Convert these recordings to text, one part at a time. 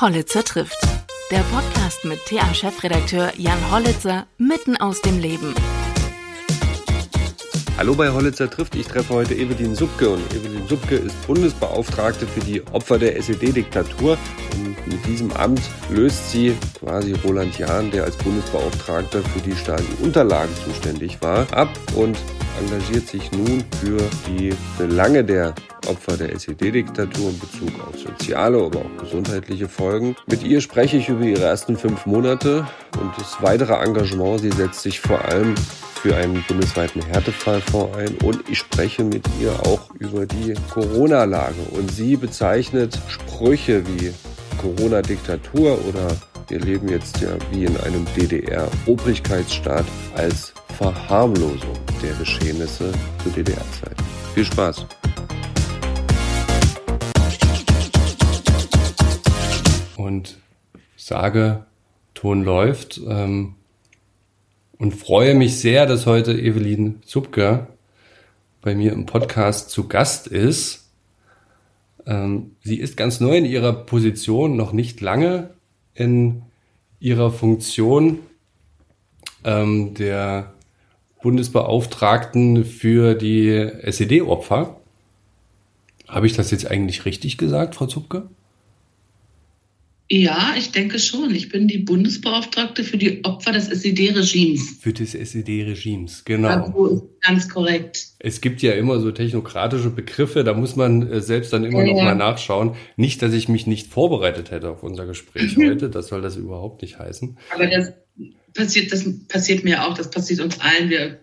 Hollitzer trifft. Der Podcast mit TA-Chefredakteur Jan Hollitzer mitten aus dem Leben. Hallo bei Hollitzer trifft. Ich treffe heute Evelyn Subke und Evelyn Subke ist Bundesbeauftragte für die Opfer der SED-Diktatur. Und mit diesem Amt löst sie quasi Roland Jahn, der als Bundesbeauftragter für die Stasi-Unterlagen zuständig war, ab und engagiert sich nun für die Belange der Opfer der SED-Diktatur in Bezug auf soziale, aber auch gesundheitliche Folgen. Mit ihr spreche ich über ihre ersten fünf Monate und das weitere Engagement. Sie setzt sich vor allem für einen bundesweiten Härtefallfonds ein und ich spreche mit ihr auch über die Corona-Lage. Und sie bezeichnet Sprüche wie Corona-Diktatur oder wir leben jetzt ja wie in einem DDR-Obrigkeitsstaat als Verharmlosung der Geschehnisse zur DDR-Zeit. Viel Spaß! Und sage, Ton läuft. Ähm, und freue mich sehr, dass heute Evelyn Zupke bei mir im Podcast zu Gast ist. Ähm, sie ist ganz neu in ihrer Position, noch nicht lange in ihrer Funktion ähm, der Bundesbeauftragten für die SED-Opfer. Habe ich das jetzt eigentlich richtig gesagt, Frau Zupke? Ja, ich denke schon. Ich bin die Bundesbeauftragte für die Opfer des SED-Regimes. Für das SED-Regimes, genau. Also ganz korrekt. Es gibt ja immer so technokratische Begriffe, da muss man äh, selbst dann immer ja, noch mal nachschauen. Nicht, dass ich mich nicht vorbereitet hätte auf unser Gespräch mhm. heute, das soll das überhaupt nicht heißen. Aber das passiert, das passiert mir auch, das passiert uns allen. Wir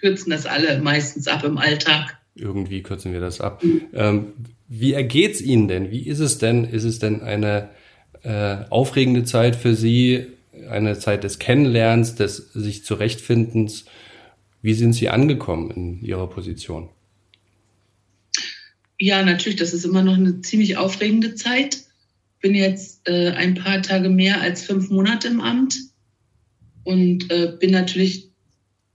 kürzen das alle meistens ab im Alltag. Irgendwie kürzen wir das ab. Mhm. Ähm, wie ergeht's Ihnen denn? Wie ist es denn? Ist es denn eine äh, aufregende Zeit für Sie, eine Zeit des Kennenlernens, des sich zurechtfindens. Wie sind Sie angekommen in Ihrer Position? Ja, natürlich, das ist immer noch eine ziemlich aufregende Zeit. Bin jetzt äh, ein paar Tage mehr als fünf Monate im Amt und äh, bin natürlich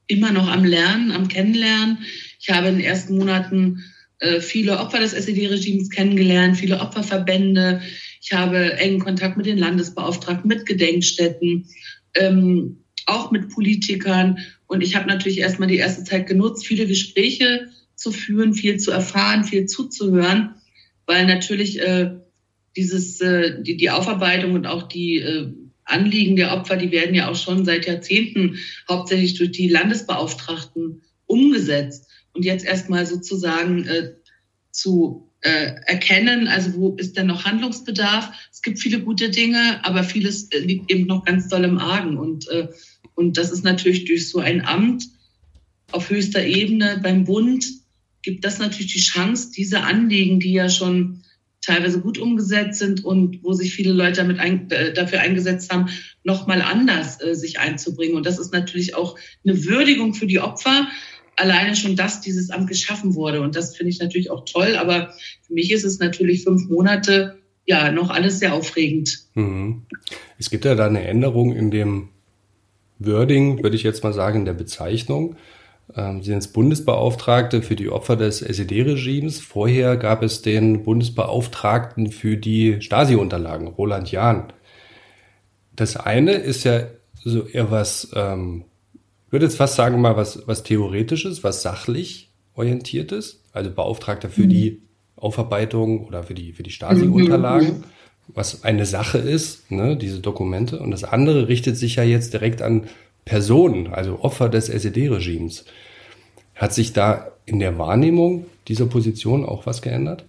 immer noch am Lernen, am Kennenlernen. Ich habe in den ersten Monaten äh, viele Opfer des SED-Regimes kennengelernt, viele Opferverbände. Ich habe engen Kontakt mit den Landesbeauftragten, mit Gedenkstätten, ähm, auch mit Politikern. Und ich habe natürlich erstmal die erste Zeit genutzt, viele Gespräche zu führen, viel zu erfahren, viel zuzuhören, weil natürlich äh, dieses, äh, die, die Aufarbeitung und auch die äh, Anliegen der Opfer, die werden ja auch schon seit Jahrzehnten hauptsächlich durch die Landesbeauftragten umgesetzt. Und jetzt erstmal sozusagen äh, zu äh, erkennen, also wo ist denn noch Handlungsbedarf. Es gibt viele gute Dinge, aber vieles äh, liegt eben noch ganz doll im Argen. Und, äh, und das ist natürlich durch so ein Amt auf höchster Ebene beim Bund gibt das natürlich die Chance, diese Anliegen, die ja schon teilweise gut umgesetzt sind und wo sich viele Leute damit ein, äh, dafür eingesetzt haben, nochmal anders äh, sich einzubringen. Und das ist natürlich auch eine Würdigung für die Opfer, alleine schon, dass dieses Amt geschaffen wurde. Und das finde ich natürlich auch toll. Aber für mich ist es natürlich fünf Monate, ja, noch alles sehr aufregend. Mhm. Es gibt ja da eine Änderung in dem Wording, würde ich jetzt mal sagen, in der Bezeichnung. Ähm, Sie sind Bundesbeauftragte für die Opfer des SED-Regimes. Vorher gab es den Bundesbeauftragten für die Stasi-Unterlagen, Roland Jahn. Das eine ist ja so eher was ähm, ich würde jetzt fast sagen mal was, was Theoretisches, was sachlich orientiertes, also Beauftragter für mhm. die Aufarbeitung oder für die, für die Stasi-Unterlagen, mhm. was eine Sache ist, ne, diese Dokumente. Und das andere richtet sich ja jetzt direkt an Personen, also Opfer des SED-Regimes. Hat sich da in der Wahrnehmung dieser Position auch was geändert?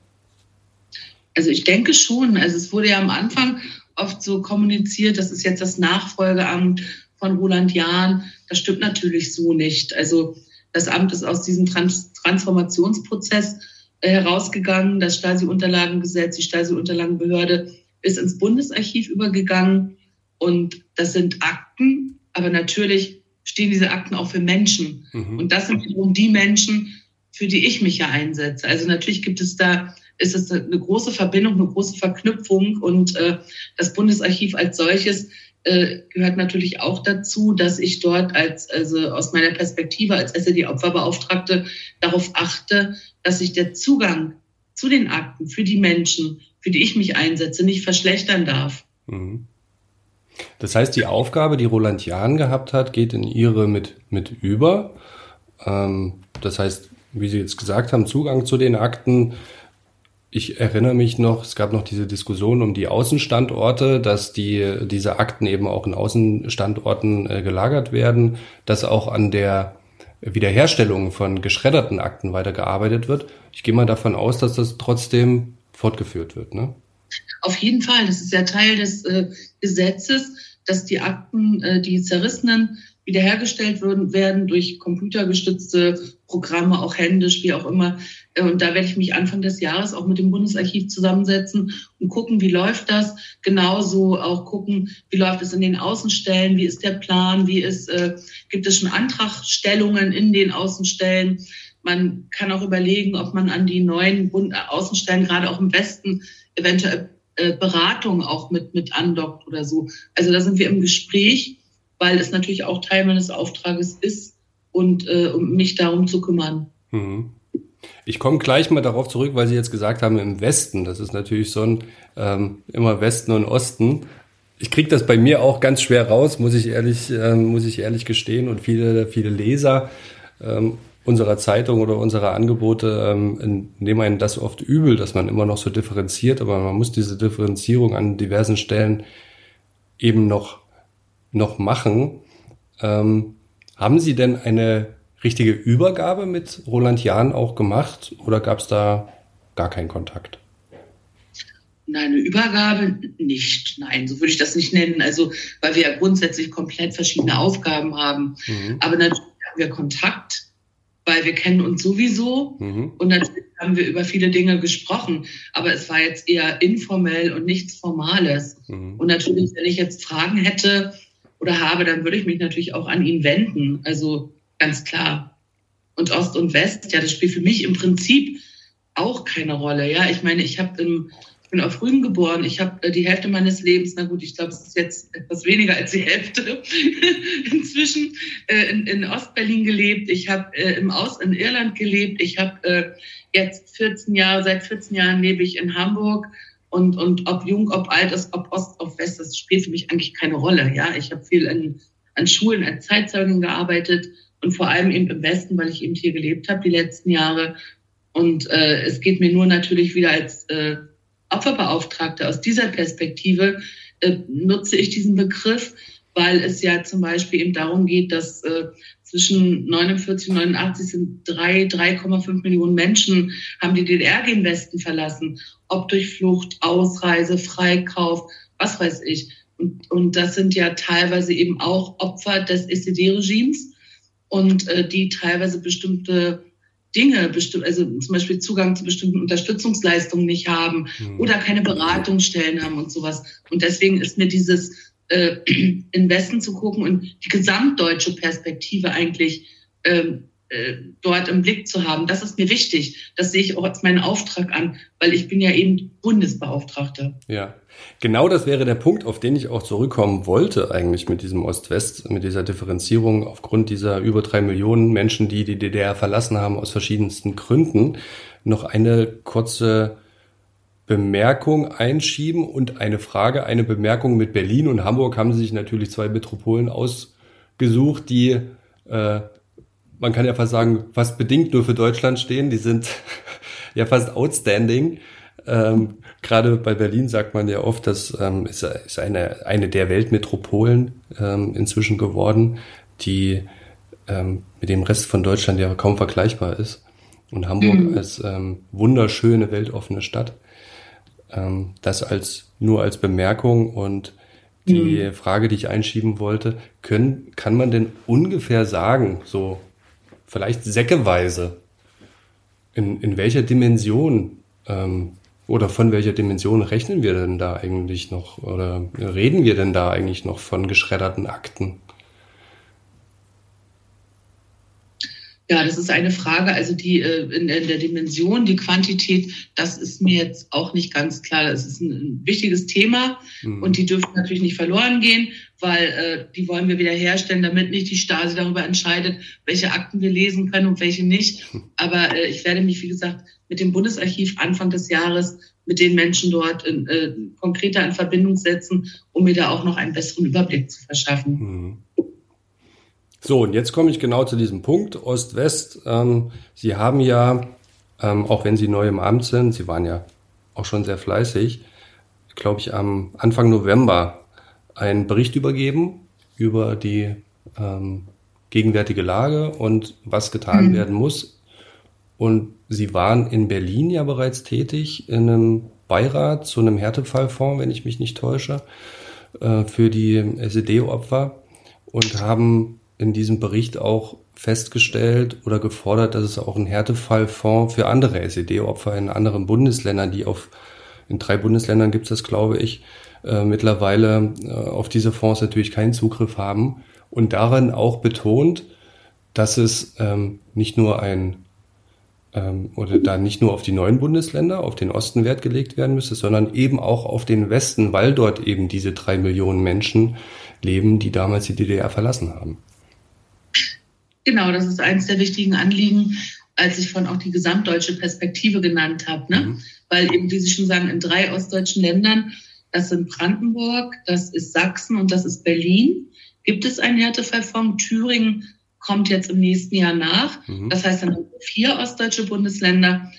Also ich denke schon. Also es wurde ja am Anfang oft so kommuniziert, das ist jetzt das Nachfolgeamt von Roland Jahn. Das stimmt natürlich so nicht. Also das Amt ist aus diesem Trans Transformationsprozess äh, herausgegangen. Das Stasi-Unterlagengesetz, die Stasi-Unterlagenbehörde ist ins Bundesarchiv übergegangen. Und das sind Akten, aber natürlich stehen diese Akten auch für Menschen. Mhm. Und das sind wiederum die Menschen, für die ich mich ja einsetze. Also natürlich gibt es da, ist es eine große Verbindung, eine große Verknüpfung und äh, das Bundesarchiv als solches äh, gehört natürlich auch dazu, dass ich dort als, also aus meiner Perspektive als SED-Opferbeauftragte darauf achte, dass sich der Zugang zu den Akten für die Menschen, für die ich mich einsetze, nicht verschlechtern darf. Mhm. Das heißt, die Aufgabe, die Roland Jahn gehabt hat, geht in ihre mit, mit über. Ähm, das heißt, wie Sie jetzt gesagt haben, Zugang zu den Akten. Ich erinnere mich noch, es gab noch diese Diskussion um die Außenstandorte, dass die, diese Akten eben auch in Außenstandorten äh, gelagert werden, dass auch an der Wiederherstellung von geschredderten Akten weitergearbeitet wird. Ich gehe mal davon aus, dass das trotzdem fortgeführt wird. Ne? Auf jeden Fall, das ist ja Teil des äh, Gesetzes, dass die Akten, äh, die zerrissenen, wiederhergestellt würden, werden durch computergestützte Programme, auch händisch, wie auch immer. Äh, und da werde ich mich Anfang des Jahres auch mit dem Bundesarchiv zusammensetzen und gucken, wie läuft das. Genauso auch gucken, wie läuft es in den Außenstellen, wie ist der Plan, wie ist, äh, gibt es schon Antragstellungen in den Außenstellen. Man kann auch überlegen, ob man an die neuen Außenstellen, gerade auch im Westen, eventuell äh, Beratung auch mit, mit andockt oder so. Also da sind wir im Gespräch, weil es natürlich auch Teil meines Auftrages ist und äh, um mich darum zu kümmern. Mhm. Ich komme gleich mal darauf zurück, weil Sie jetzt gesagt haben, im Westen. Das ist natürlich so ein ähm, immer Westen und Osten. Ich kriege das bei mir auch ganz schwer raus, muss ich ehrlich, ähm, muss ich ehrlich gestehen. Und viele, viele Leser ähm, unserer Zeitung oder unserer Angebote ähm, nehmen einen das oft übel, dass man immer noch so differenziert, aber man muss diese Differenzierung an diversen Stellen eben noch, noch machen. Ähm, haben Sie denn eine richtige Übergabe mit Roland Jahn auch gemacht oder gab es da gar keinen Kontakt? Nein, eine Übergabe nicht. Nein, so würde ich das nicht nennen. Also, weil wir ja grundsätzlich komplett verschiedene Aufgaben haben. Mhm. Aber natürlich haben wir Kontakt weil wir kennen uns sowieso mhm. und natürlich haben wir über viele Dinge gesprochen, aber es war jetzt eher informell und nichts Formales. Mhm. Und natürlich, wenn ich jetzt Fragen hätte oder habe, dann würde ich mich natürlich auch an ihn wenden. Also ganz klar. Und Ost und West, ja, das spielt für mich im Prinzip auch keine Rolle. Ja, ich meine, ich habe im bin auf Rügen geboren. Ich habe äh, die Hälfte meines Lebens, na gut, ich glaube, es ist jetzt etwas weniger als die Hälfte, inzwischen äh, in, in Ostberlin gelebt. Ich habe äh, im Aus in Irland gelebt. Ich habe äh, jetzt 14 Jahre, seit 14 Jahren lebe ich in Hamburg. Und, und ob jung, ob alt ist, ob Ost, ob West, das spielt für mich eigentlich keine Rolle. Ja, ich habe viel an, an Schulen als Zeitzeugin gearbeitet und vor allem eben im Westen, weil ich eben hier gelebt habe die letzten Jahre. Und äh, es geht mir nur natürlich wieder als äh, Opferbeauftragte. Aus dieser Perspektive äh, nutze ich diesen Begriff, weil es ja zum Beispiel eben darum geht, dass äh, zwischen 49 und 89 sind drei, 3,5 Millionen Menschen haben die DDR gen Westen verlassen, ob durch Flucht, Ausreise, Freikauf, was weiß ich. Und, und das sind ja teilweise eben auch Opfer des SED-Regimes und äh, die teilweise bestimmte Dinge, also zum Beispiel Zugang zu bestimmten Unterstützungsleistungen nicht haben mhm. oder keine Beratungsstellen haben und sowas. Und deswegen ist mir dieses äh, in Westen zu gucken und die gesamtdeutsche Perspektive eigentlich ähm, äh, dort im Blick zu haben, das ist mir wichtig. Das sehe ich auch als meinen Auftrag an, weil ich bin ja eben Bundesbeauftragte. Ja, genau das wäre der Punkt, auf den ich auch zurückkommen wollte eigentlich mit diesem Ost-West, mit dieser Differenzierung aufgrund dieser über drei Millionen Menschen, die die DDR verlassen haben aus verschiedensten Gründen. Noch eine kurze Bemerkung einschieben und eine Frage, eine Bemerkung mit Berlin und Hamburg haben sich natürlich zwei Metropolen ausgesucht, die äh, man kann ja fast sagen, fast bedingt nur für Deutschland stehen. Die sind ja fast outstanding. Ähm, Gerade bei Berlin sagt man ja oft, das ähm, ist, ist eine, eine der Weltmetropolen ähm, inzwischen geworden, die ähm, mit dem Rest von Deutschland ja kaum vergleichbar ist. Und Hamburg mhm. als ähm, wunderschöne, weltoffene Stadt. Ähm, das als nur als Bemerkung und die mhm. Frage, die ich einschieben wollte, können, kann man denn ungefähr sagen, so vielleicht säckeweise. In, in welcher Dimension ähm, oder von welcher Dimension rechnen wir denn da eigentlich noch oder reden wir denn da eigentlich noch von geschredderten Akten? Ja, das ist eine Frage, also die äh, in, in, der Dimension, die Quantität, das ist mir jetzt auch nicht ganz klar. Das ist ein, wichtiges Thema mhm. und die dürfen natürlich nicht verloren gehen, weil äh, die wollen wir wieder herstellen, damit nicht die Stasi darüber entscheidet, welche Akten wir lesen können und welche nicht. Aber äh, ich werde mich, wie gesagt, mit dem Bundesarchiv Anfang des Jahres mit den Menschen dort in, äh, konkreter in Verbindung setzen, um mir da auch noch einen besseren Überblick zu verschaffen. Mhm. So, und jetzt komme ich genau zu diesem Punkt, Ost-West. Ähm, Sie haben ja, ähm, auch wenn Sie neu im Amt sind, Sie waren ja auch schon sehr fleißig, glaube ich, am Anfang November einen Bericht übergeben über die ähm, gegenwärtige Lage und was getan mhm. werden muss. Und Sie waren in Berlin ja bereits tätig, in einem Beirat zu einem Härtefallfonds, wenn ich mich nicht täusche, äh, für die SED-Opfer und haben in diesem Bericht auch festgestellt oder gefordert, dass es auch einen Härtefallfonds für andere SED-Opfer in anderen Bundesländern, die auf, in drei Bundesländern gibt es das, glaube ich, äh, mittlerweile äh, auf diese Fonds natürlich keinen Zugriff haben und darin auch betont, dass es ähm, nicht nur ein ähm, oder da nicht nur auf die neuen Bundesländer, auf den Osten Wert gelegt werden müsste, sondern eben auch auf den Westen, weil dort eben diese drei Millionen Menschen leben, die damals die DDR verlassen haben. Genau, das ist eines der wichtigen Anliegen, als ich von auch die gesamtdeutsche Perspektive genannt habe. Ne? Mhm. Weil eben, wie Sie schon sagen, in drei ostdeutschen Ländern, das sind Brandenburg, das ist Sachsen und das ist Berlin, gibt es einen Härtefallfonds. Thüringen kommt jetzt im nächsten Jahr nach. Mhm. Das heißt, dann haben wir vier ostdeutsche Bundesländer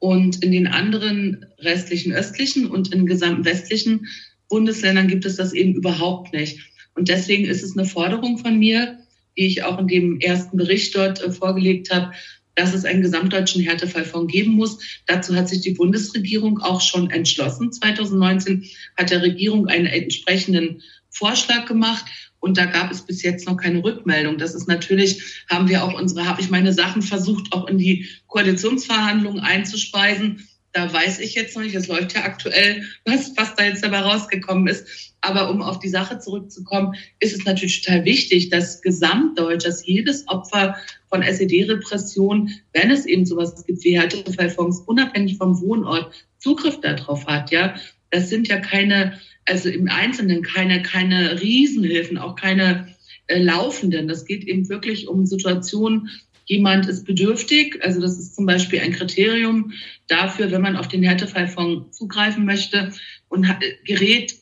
und in den anderen restlichen östlichen und in gesamten westlichen Bundesländern gibt es das eben überhaupt nicht. Und deswegen ist es eine Forderung von mir, die ich auch in dem ersten Bericht dort äh, vorgelegt habe, dass es einen gesamtdeutschen Härtefallfonds geben muss. Dazu hat sich die Bundesregierung auch schon entschlossen. 2019 hat der Regierung einen entsprechenden Vorschlag gemacht. Und da gab es bis jetzt noch keine Rückmeldung. Das ist natürlich, haben wir auch unsere, habe ich meine Sachen versucht, auch in die Koalitionsverhandlungen einzuspeisen. Da weiß ich jetzt noch nicht, das läuft ja aktuell, was, was da jetzt dabei rausgekommen ist. Aber um auf die Sache zurückzukommen, ist es natürlich total wichtig, dass Gesamtdeutsch, dass jedes Opfer von SED-Repression, wenn es eben sowas gibt wie Härtefallfonds, unabhängig vom Wohnort, Zugriff darauf hat. Ja, das sind ja keine, also im Einzelnen keine, keine Riesenhilfen, auch keine äh, laufenden. Das geht eben wirklich um Situationen, jemand ist bedürftig, also das ist zum Beispiel ein Kriterium dafür, wenn man auf den Härtefallfonds zugreifen möchte und gerät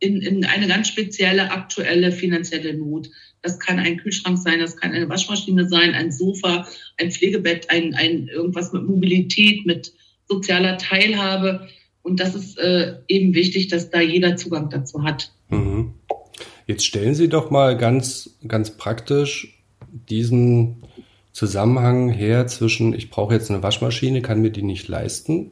in, in eine ganz spezielle aktuelle finanzielle Not. Das kann ein Kühlschrank sein, das kann eine Waschmaschine sein, ein Sofa, ein Pflegebett, ein, ein irgendwas mit Mobilität, mit sozialer Teilhabe. Und das ist äh, eben wichtig, dass da jeder Zugang dazu hat. Mhm. Jetzt stellen Sie doch mal ganz, ganz praktisch diesen Zusammenhang her zwischen, ich brauche jetzt eine Waschmaschine, kann mir die nicht leisten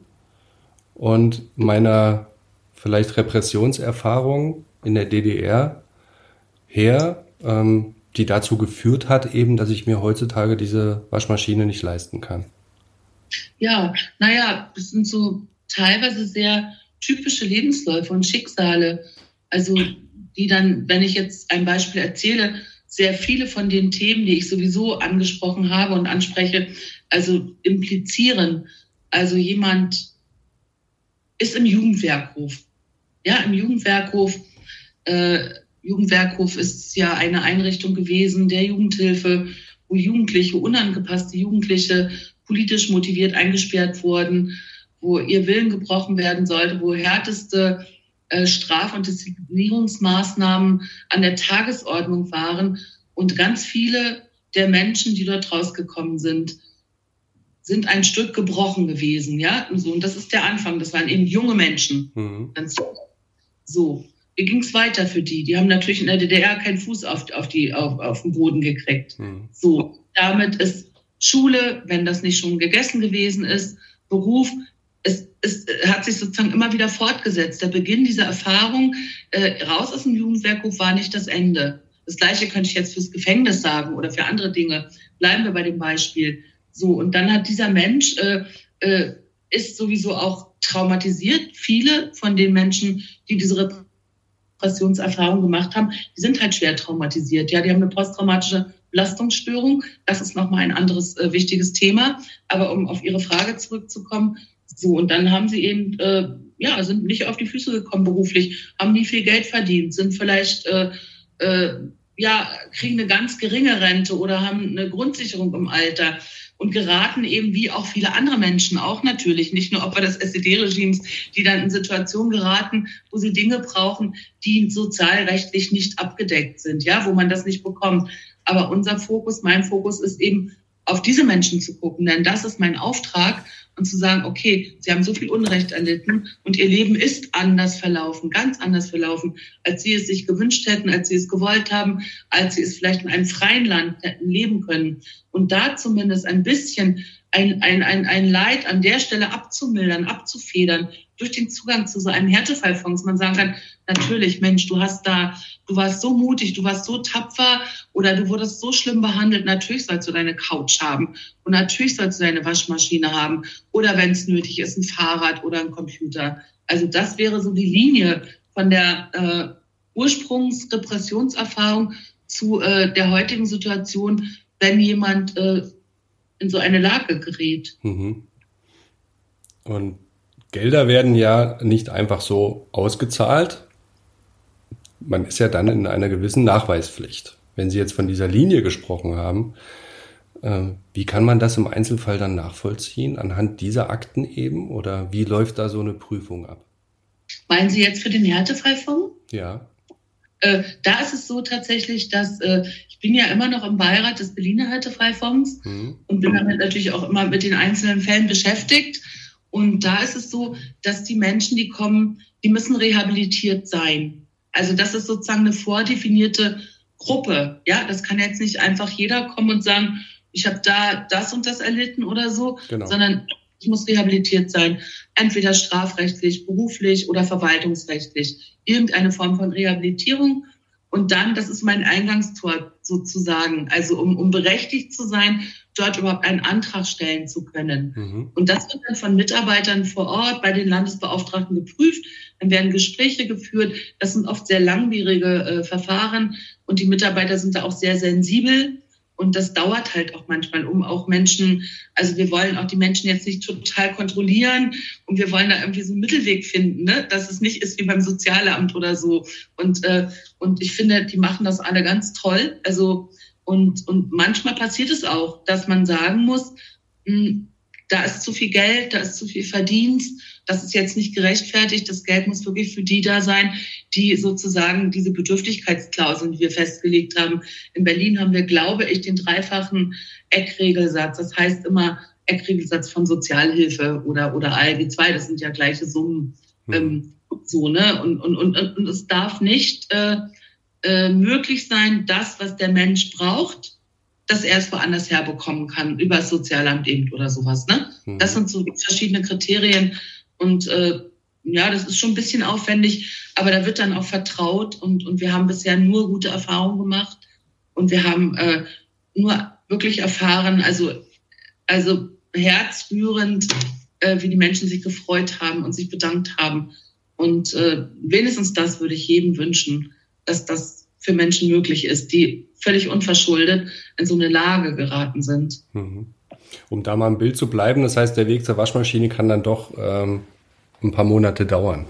und meiner vielleicht Repressionserfahrung in der DDR her, ähm, die dazu geführt hat, eben, dass ich mir heutzutage diese Waschmaschine nicht leisten kann. Ja, naja, das sind so teilweise sehr typische Lebensläufe und Schicksale. Also die dann, wenn ich jetzt ein Beispiel erzähle, sehr viele von den Themen, die ich sowieso angesprochen habe und anspreche, also implizieren. Also jemand ist im Jugendwerkhof. Ja, im Jugendwerkhof. Äh, Jugendwerkhof ist ja eine Einrichtung gewesen der Jugendhilfe, wo Jugendliche, unangepasste Jugendliche politisch motiviert eingesperrt wurden, wo ihr Willen gebrochen werden sollte, wo härteste Straf- und Disziplinierungsmaßnahmen an der Tagesordnung waren. Und ganz viele der Menschen, die dort rausgekommen sind, sind ein Stück gebrochen gewesen. Ja, und, so, und das ist der Anfang. Das waren eben junge Menschen. Mhm. So, wie ging es weiter für die? Die haben natürlich in der DDR keinen Fuß auf, auf, die, auf, auf den Boden gekriegt. Mhm. So, damit ist Schule, wenn das nicht schon gegessen gewesen ist, Beruf, es, es hat sich sozusagen immer wieder fortgesetzt. Der Beginn dieser Erfahrung äh, raus aus dem Jugendwerkhof war nicht das Ende. Das Gleiche könnte ich jetzt fürs Gefängnis sagen oder für andere Dinge. Bleiben wir bei dem Beispiel. So, und dann hat dieser Mensch, äh, äh, ist sowieso auch traumatisiert. Viele von den Menschen, die diese Repressionserfahrung gemacht haben, die sind halt schwer traumatisiert. Ja, die haben eine posttraumatische Belastungsstörung. Das ist nochmal ein anderes äh, wichtiges Thema. Aber um auf Ihre Frage zurückzukommen, so, und dann haben sie eben, äh, ja, sind nicht auf die Füße gekommen beruflich, haben nie viel Geld verdient, sind vielleicht, äh, äh, ja, kriegen eine ganz geringe Rente oder haben eine Grundsicherung im Alter und geraten eben wie auch viele andere Menschen auch natürlich, nicht nur Opfer des SED-Regimes, die dann in Situationen geraten, wo sie Dinge brauchen, die sozialrechtlich nicht abgedeckt sind, ja, wo man das nicht bekommt. Aber unser Fokus, mein Fokus ist eben auf diese Menschen zu gucken, denn das ist mein Auftrag und zu sagen, okay, sie haben so viel Unrecht erlitten und ihr Leben ist anders verlaufen, ganz anders verlaufen, als sie es sich gewünscht hätten, als sie es gewollt haben, als sie es vielleicht in einem freien Land hätten leben können. Und da zumindest ein bisschen ein, ein, ein, ein Leid an der Stelle abzumildern, abzufedern, durch den Zugang zu so einem Härtefallfonds. Man sagen kann, natürlich, Mensch, du hast da, du warst so mutig, du warst so tapfer oder du wurdest so schlimm behandelt. Natürlich sollst du deine Couch haben und natürlich sollst du deine Waschmaschine haben oder wenn es nötig ist, ein Fahrrad oder ein Computer. Also das wäre so die Linie von der äh, Ursprungsrepressionserfahrung zu äh, der heutigen Situation, wenn jemand äh, in so eine Lage gerät. Mhm. Und Gelder werden ja nicht einfach so ausgezahlt. Man ist ja dann in einer gewissen Nachweispflicht. Wenn Sie jetzt von dieser Linie gesprochen haben, äh, wie kann man das im Einzelfall dann nachvollziehen? Anhand dieser Akten eben? Oder wie läuft da so eine Prüfung ab? Meinen Sie jetzt für den Härtefallfonds? Ja. Äh, da ist es so tatsächlich, dass äh, ich bin ja immer noch im Beirat des Berliner Härtefallfonds mhm. und bin damit natürlich auch immer mit den einzelnen Fällen beschäftigt. Und da ist es so, dass die Menschen, die kommen, die müssen rehabilitiert sein. Also das ist sozusagen eine vordefinierte Gruppe. Ja, das kann jetzt nicht einfach jeder kommen und sagen, ich habe da das und das erlitten oder so, genau. sondern ich muss rehabilitiert sein. Entweder strafrechtlich, beruflich oder verwaltungsrechtlich. Irgendeine Form von Rehabilitierung. Und dann, das ist mein Eingangstor sozusagen. Also um, um berechtigt zu sein, dort überhaupt einen Antrag stellen zu können. Mhm. Und das wird dann von Mitarbeitern vor Ort bei den Landesbeauftragten geprüft. Dann werden Gespräche geführt. Das sind oft sehr langwierige äh, Verfahren und die Mitarbeiter sind da auch sehr sensibel. Und das dauert halt auch manchmal, um auch Menschen, also wir wollen auch die Menschen jetzt nicht total kontrollieren und wir wollen da irgendwie so einen Mittelweg finden, ne? dass es nicht ist wie beim Sozialamt oder so. Und, äh, und ich finde, die machen das alle ganz toll. Also und, und manchmal passiert es auch, dass man sagen muss, mh, hm, da ist zu viel Geld, da ist zu viel Verdienst, das ist jetzt nicht gerechtfertigt, das Geld muss wirklich für die da sein, die sozusagen diese Bedürftigkeitsklauseln, die wir festgelegt haben. In Berlin haben wir, glaube ich, den dreifachen Eckregelsatz. Das heißt immer Eckregelsatz von Sozialhilfe oder, oder ALG 2, das sind ja gleiche Summen. Mhm. Ähm, so, ne? Und, und, und, und es darf nicht äh, äh, möglich sein, das, was der Mensch braucht, dass er es woanders herbekommen kann, über das Sozialamt eben oder sowas. Ne? Mhm. Das sind so verschiedene Kriterien. Und äh, ja, das ist schon ein bisschen aufwendig, aber da wird dann auch vertraut und, und wir haben bisher nur gute Erfahrungen gemacht und wir haben äh, nur wirklich erfahren, also, also herzrührend, äh, wie die Menschen sich gefreut haben und sich bedankt haben. Und äh, wenigstens das würde ich jedem wünschen, dass das für Menschen möglich ist, die völlig unverschuldet in so eine Lage geraten sind. Mhm. Um da mal im Bild zu bleiben, das heißt, der Weg zur Waschmaschine kann dann doch ähm, ein paar Monate dauern,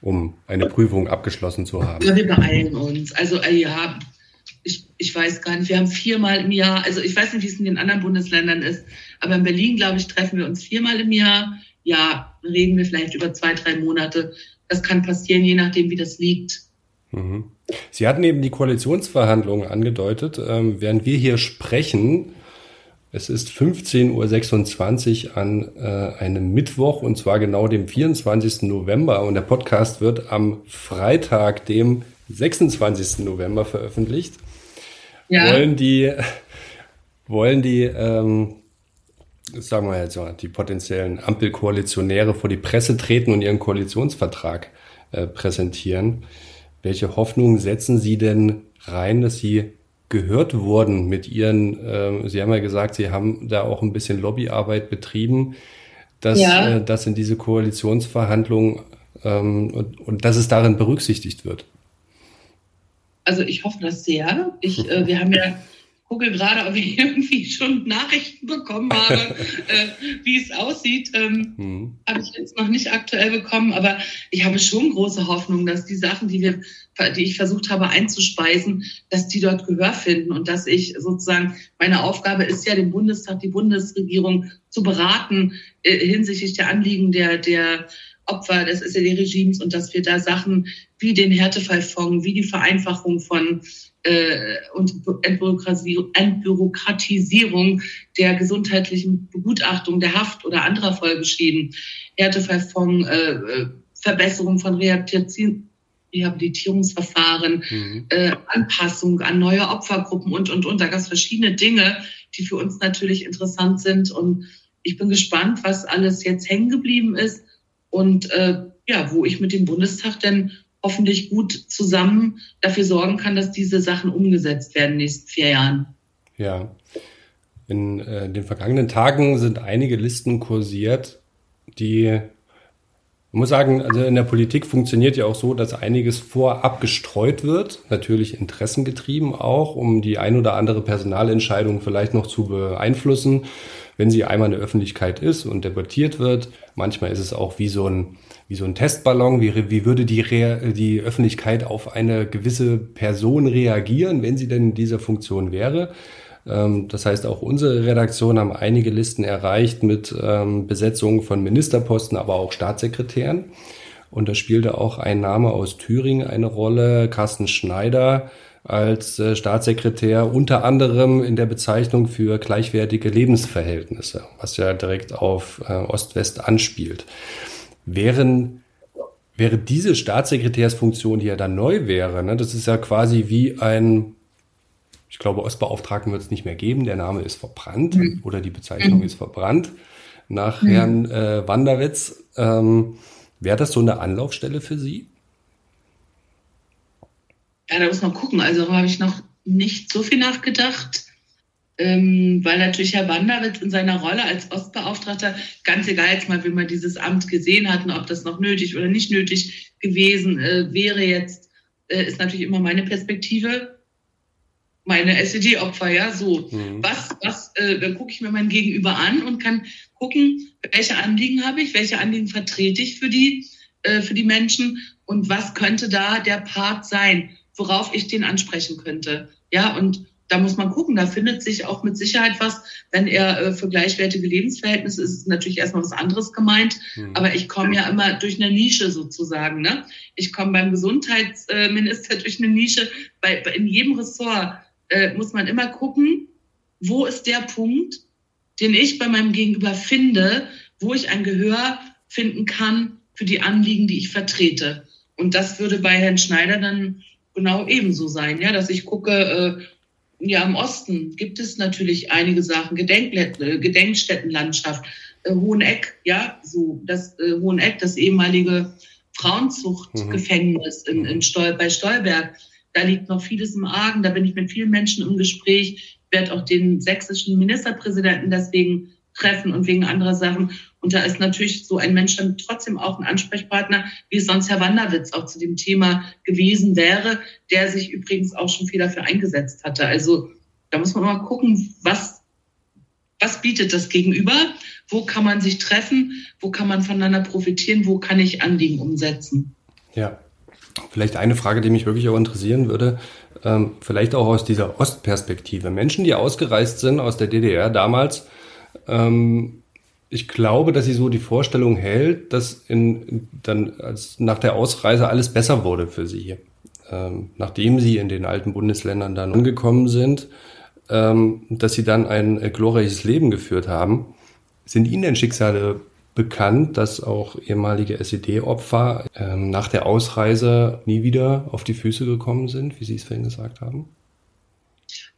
um eine Prüfung abgeschlossen zu haben. Ja, wir beeilen uns. Also äh, ja, ich, ich weiß gar nicht, wir haben viermal im Jahr, also ich weiß nicht, wie es in den anderen Bundesländern ist, aber in Berlin, glaube ich, treffen wir uns viermal im Jahr. Ja, reden wir vielleicht über zwei, drei Monate. Das kann passieren, je nachdem, wie das liegt. Mhm. Sie hatten eben die Koalitionsverhandlungen angedeutet. Ähm, während wir hier sprechen, es ist 15.26 Uhr an äh, einem Mittwoch und zwar genau dem 24. November und der Podcast wird am Freitag, dem 26. November veröffentlicht. Ja. Wollen die, wollen die, ähm, sagen wir jetzt mal, die potenziellen Ampelkoalitionäre vor die Presse treten und ihren Koalitionsvertrag äh, präsentieren. Welche Hoffnungen setzen Sie denn rein, dass Sie gehört wurden mit Ihren, äh, Sie haben ja gesagt, Sie haben da auch ein bisschen Lobbyarbeit betrieben, dass, ja. äh, dass in diese Koalitionsverhandlungen ähm, und, und dass es darin berücksichtigt wird? Also ich hoffe das sehr. Ich, äh, wir haben ja gucke gerade, ob ich irgendwie schon Nachrichten bekommen habe, äh, wie es aussieht. Ähm, mhm. Habe ich jetzt noch nicht aktuell bekommen, aber ich habe schon große Hoffnung, dass die Sachen, die wir, die ich versucht habe einzuspeisen, dass die dort Gehör finden und dass ich sozusagen meine Aufgabe ist ja, den Bundestag, die Bundesregierung zu beraten äh, hinsichtlich der Anliegen der der Opfer des SED-Regimes und dass wir da Sachen wie den Härtefallfonds, wie die Vereinfachung von äh, und Entbürokratisierung der gesundheitlichen Begutachtung der Haft oder anderer Folgeschäden, Härtefallfonds, äh, äh, Verbesserung von Rehabilitation, Rehabilitierungsverfahren, mhm. äh, Anpassung an neue Opfergruppen und, und, und. Da gab es verschiedene Dinge, die für uns natürlich interessant sind. Und ich bin gespannt, was alles jetzt hängen geblieben ist und äh, ja, wo ich mit dem Bundestag denn hoffentlich gut zusammen dafür sorgen kann, dass diese Sachen umgesetzt werden in den nächsten vier Jahren. Ja. In äh, den vergangenen Tagen sind einige Listen kursiert, die man muss sagen, also in der Politik funktioniert ja auch so, dass einiges vorab gestreut wird, natürlich interessengetrieben auch, um die ein oder andere Personalentscheidung vielleicht noch zu beeinflussen, wenn sie einmal in der Öffentlichkeit ist und debattiert wird. Manchmal ist es auch wie so ein wie so ein Testballon, wie, wie würde die, Re die Öffentlichkeit auf eine gewisse Person reagieren, wenn sie denn in dieser Funktion wäre. Ähm, das heißt, auch unsere Redaktion haben einige Listen erreicht mit ähm, Besetzungen von Ministerposten, aber auch Staatssekretären. Und da spielte auch ein Name aus Thüringen eine Rolle, Carsten Schneider als äh, Staatssekretär, unter anderem in der Bezeichnung für gleichwertige Lebensverhältnisse, was ja direkt auf äh, Ost-West anspielt. Wären, wäre diese Staatssekretärsfunktion, die ja dann neu wäre, ne, das ist ja quasi wie ein, ich glaube, Ostbeauftragten wird es nicht mehr geben, der Name ist verbrannt mhm. oder die Bezeichnung mhm. ist verbrannt nach mhm. Herrn äh, Wanderwitz. Ähm, wäre das so eine Anlaufstelle für Sie? Ja, da muss man gucken. Also habe ich noch nicht so viel nachgedacht ähm, weil natürlich Herr Wanderwitz in seiner Rolle als Ostbeauftragter, ganz egal jetzt mal, wie man dieses Amt gesehen hat und ob das noch nötig oder nicht nötig gewesen äh, wäre jetzt, äh, ist natürlich immer meine Perspektive, meine SED-Opfer, ja, so. Mhm. Was, was, äh, dann gucke ich mir mein Gegenüber an und kann gucken, welche Anliegen habe ich, welche Anliegen vertrete ich für die, äh, für die Menschen und was könnte da der Part sein, worauf ich den ansprechen könnte. Ja, und da muss man gucken. Da findet sich auch mit Sicherheit was, wenn er äh, für gleichwertige Lebensverhältnisse ist, ist natürlich erstmal was anderes gemeint. Mhm. Aber ich komme ja immer durch eine Nische sozusagen. Ne? Ich komme beim Gesundheitsminister durch eine Nische. Bei, bei in jedem Ressort äh, muss man immer gucken, wo ist der Punkt, den ich bei meinem Gegenüber finde, wo ich ein Gehör finden kann für die Anliegen, die ich vertrete. Und das würde bei Herrn Schneider dann genau ebenso sein, ja, dass ich gucke, äh, ja, im Osten gibt es natürlich einige Sachen, Gedenk äh, Gedenkstättenlandschaft, äh, Hoheneck, ja, so, das äh, Hoheneck, das ehemalige Frauenzuchtgefängnis in, in mhm. Stol bei Stolberg. Da liegt noch vieles im Argen. Da bin ich mit vielen Menschen im Gespräch. Werde auch den sächsischen Ministerpräsidenten deswegen treffen und wegen anderer Sachen. Und da ist natürlich so ein Mensch dann trotzdem auch ein Ansprechpartner, wie es sonst Herr Wanderwitz auch zu dem Thema gewesen wäre, der sich übrigens auch schon viel dafür eingesetzt hatte. Also da muss man mal gucken, was, was bietet das Gegenüber? Wo kann man sich treffen? Wo kann man voneinander profitieren? Wo kann ich Anliegen umsetzen? Ja. Vielleicht eine Frage, die mich wirklich auch interessieren würde, ähm, vielleicht auch aus dieser Ostperspektive. Menschen, die ausgereist sind aus der DDR damals, ähm, ich glaube, dass sie so die Vorstellung hält, dass in, dann als nach der Ausreise alles besser wurde für sie. Ähm, nachdem sie in den alten Bundesländern dann angekommen sind, ähm, dass sie dann ein äh, glorreiches Leben geführt haben. Sind Ihnen denn Schicksale bekannt, dass auch ehemalige SED-Opfer ähm, nach der Ausreise nie wieder auf die Füße gekommen sind, wie Sie es vorhin gesagt haben?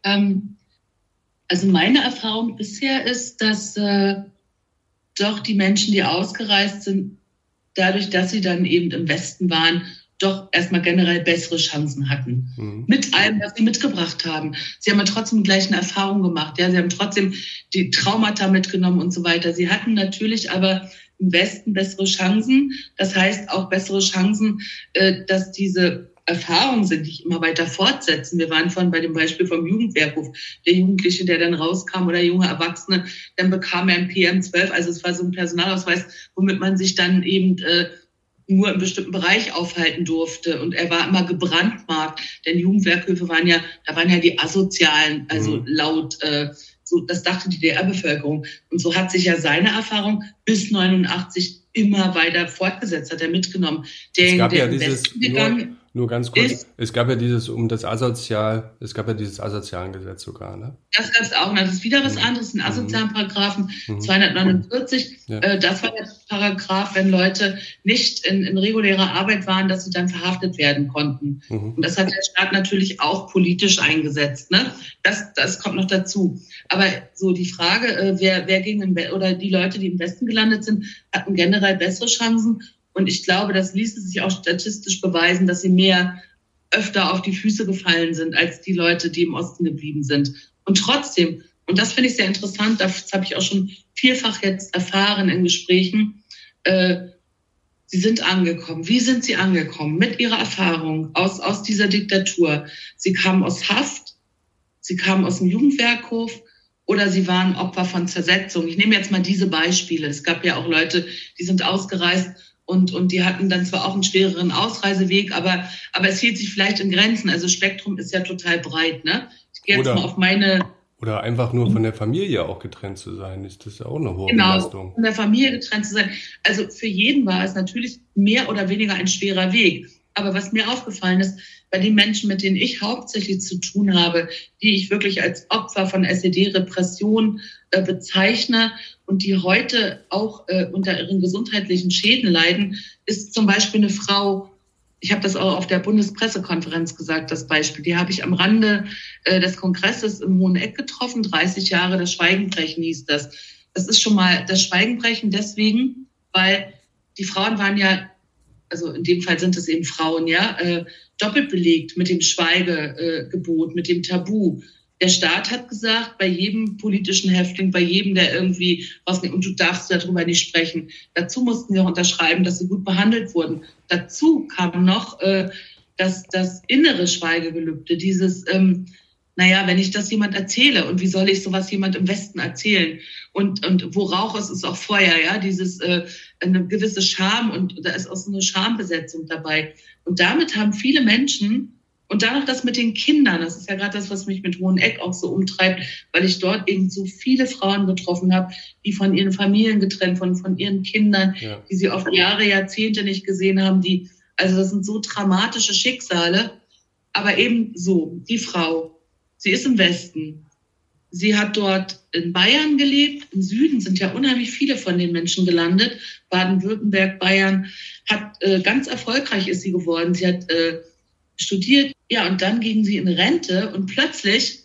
Ähm, also meine Erfahrung bisher ist, dass äh, doch die Menschen, die ausgereist sind, dadurch, dass sie dann eben im Westen waren, doch erstmal generell bessere Chancen hatten. Mhm. Mit allem, was sie mitgebracht haben. Sie haben ja trotzdem die gleichen Erfahrungen gemacht. Ja, sie haben trotzdem die Traumata mitgenommen und so weiter. Sie hatten natürlich aber im Westen bessere Chancen. Das heißt auch bessere Chancen, äh, dass diese Erfahrungen sind, die ich immer weiter fortsetzen. Wir waren vorhin bei dem Beispiel vom Jugendwerkhof. Der Jugendliche, der dann rauskam oder junge Erwachsene, dann bekam er ein PM12. Also es war so ein Personalausweis, womit man sich dann eben äh, nur im bestimmten Bereich aufhalten durfte. Und er war immer gebrandmarkt. Denn Jugendwerkhöfe waren ja, da waren ja die Asozialen, also mhm. laut, äh, so, das dachte die DDR-Bevölkerung. Und so hat sich ja seine Erfahrung bis 89 immer weiter fortgesetzt, hat er mitgenommen. Der, es gab der ja dieses, gegangen, nur ganz kurz, ist, es gab ja dieses um das Asozial, es gab ja dieses asozialen Gesetz sogar, ne? Das gab es auch. Das ist wieder was mhm. anderes, ein asozialen mhm. Paragraphen mhm. 249. Ja. Äh, das war der Paragraph, wenn Leute nicht in, in, regulärer Arbeit waren, dass sie dann verhaftet werden konnten. Mhm. Und das hat der Staat natürlich auch politisch eingesetzt. Ne? Das, das kommt noch dazu. Aber so die Frage, äh, wer, wer gegen den, oder die Leute, die im Westen gelandet sind, hatten generell bessere Chancen. Und ich glaube, das ließe sich auch statistisch beweisen, dass sie mehr öfter auf die Füße gefallen sind als die Leute, die im Osten geblieben sind. Und trotzdem, und das finde ich sehr interessant, das habe ich auch schon vielfach jetzt erfahren in Gesprächen, äh, sie sind angekommen. Wie sind sie angekommen? Mit ihrer Erfahrung aus, aus dieser Diktatur. Sie kamen aus Haft, sie kamen aus dem Jugendwerkhof oder sie waren Opfer von Zersetzung. Ich nehme jetzt mal diese Beispiele. Es gab ja auch Leute, die sind ausgereist und, und die hatten dann zwar auch einen schwereren Ausreiseweg, aber, aber es hielt sich vielleicht in Grenzen. Also Spektrum ist ja total breit. Ne? Ich gehe jetzt oder, mal auf meine. Oder einfach nur von der Familie auch getrennt zu sein, ist das ja auch eine hohe genau, Belastung. Von der Familie getrennt zu sein. Also für jeden war es natürlich mehr oder weniger ein schwerer Weg. Aber was mir aufgefallen ist, bei den Menschen, mit denen ich hauptsächlich zu tun habe, die ich wirklich als Opfer von SED-Repression bezeichne und die heute auch äh, unter ihren gesundheitlichen Schäden leiden, ist zum Beispiel eine Frau, ich habe das auch auf der Bundespressekonferenz gesagt, das Beispiel, die habe ich am Rande äh, des Kongresses im Hohen Eck getroffen, 30 Jahre das Schweigenbrechen hieß das. Das ist schon mal das Schweigenbrechen deswegen, weil die Frauen waren ja also in dem Fall sind es eben Frauen, ja, äh, doppelt belegt mit dem Schweigegebot, äh, mit dem Tabu. Der Staat hat gesagt, bei jedem politischen Häftling, bei jedem, der irgendwie rausgeht, und du darfst darüber nicht sprechen. Dazu mussten wir unterschreiben, dass sie gut behandelt wurden. Dazu kam noch äh, das, das innere Schweigegelübde, dieses, ähm, naja, wenn ich das jemand erzähle und wie soll ich sowas jemand im Westen erzählen? Und, und wo Rauch ist, ist auch Feuer, ja, dieses, äh, eine gewisse Scham und da ist auch so eine Schambesetzung dabei. Und damit haben viele Menschen und dann noch das mit den Kindern, das ist ja gerade das, was mich mit Hoheneck auch so umtreibt, weil ich dort eben so viele Frauen getroffen habe, die von ihren Familien getrennt, von, von ihren Kindern, ja. die sie oft Jahre, Jahrzehnte nicht gesehen haben, die, also das sind so dramatische Schicksale. Aber eben so, die Frau, Sie ist im Westen. Sie hat dort in Bayern gelebt. Im Süden sind ja unheimlich viele von den Menschen gelandet. Baden-Württemberg, Bayern. Hat äh, ganz erfolgreich ist sie geworden. Sie hat äh, studiert. Ja, und dann ging sie in Rente und plötzlich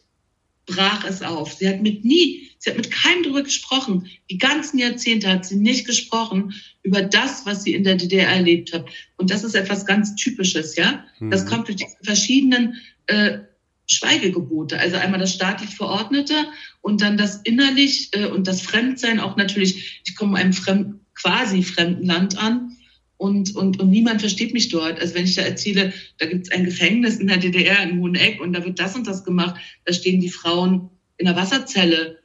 brach es auf. Sie hat mit nie, sie hat mit keinem darüber gesprochen. Die ganzen Jahrzehnte hat sie nicht gesprochen über das, was sie in der DDR erlebt hat. Und das ist etwas ganz Typisches, ja. Mhm. Das kommt durch die verschiedenen äh, Schweigegebote. Also einmal das staatlich Verordnete und dann das innerlich äh, und das Fremdsein auch natürlich, ich komme einem fremd, quasi fremden Land an und, und, und niemand versteht mich dort. Also wenn ich da erzähle, da gibt es ein Gefängnis in der DDR in Hoheneck und da wird das und das gemacht, da stehen die Frauen in der Wasserzelle,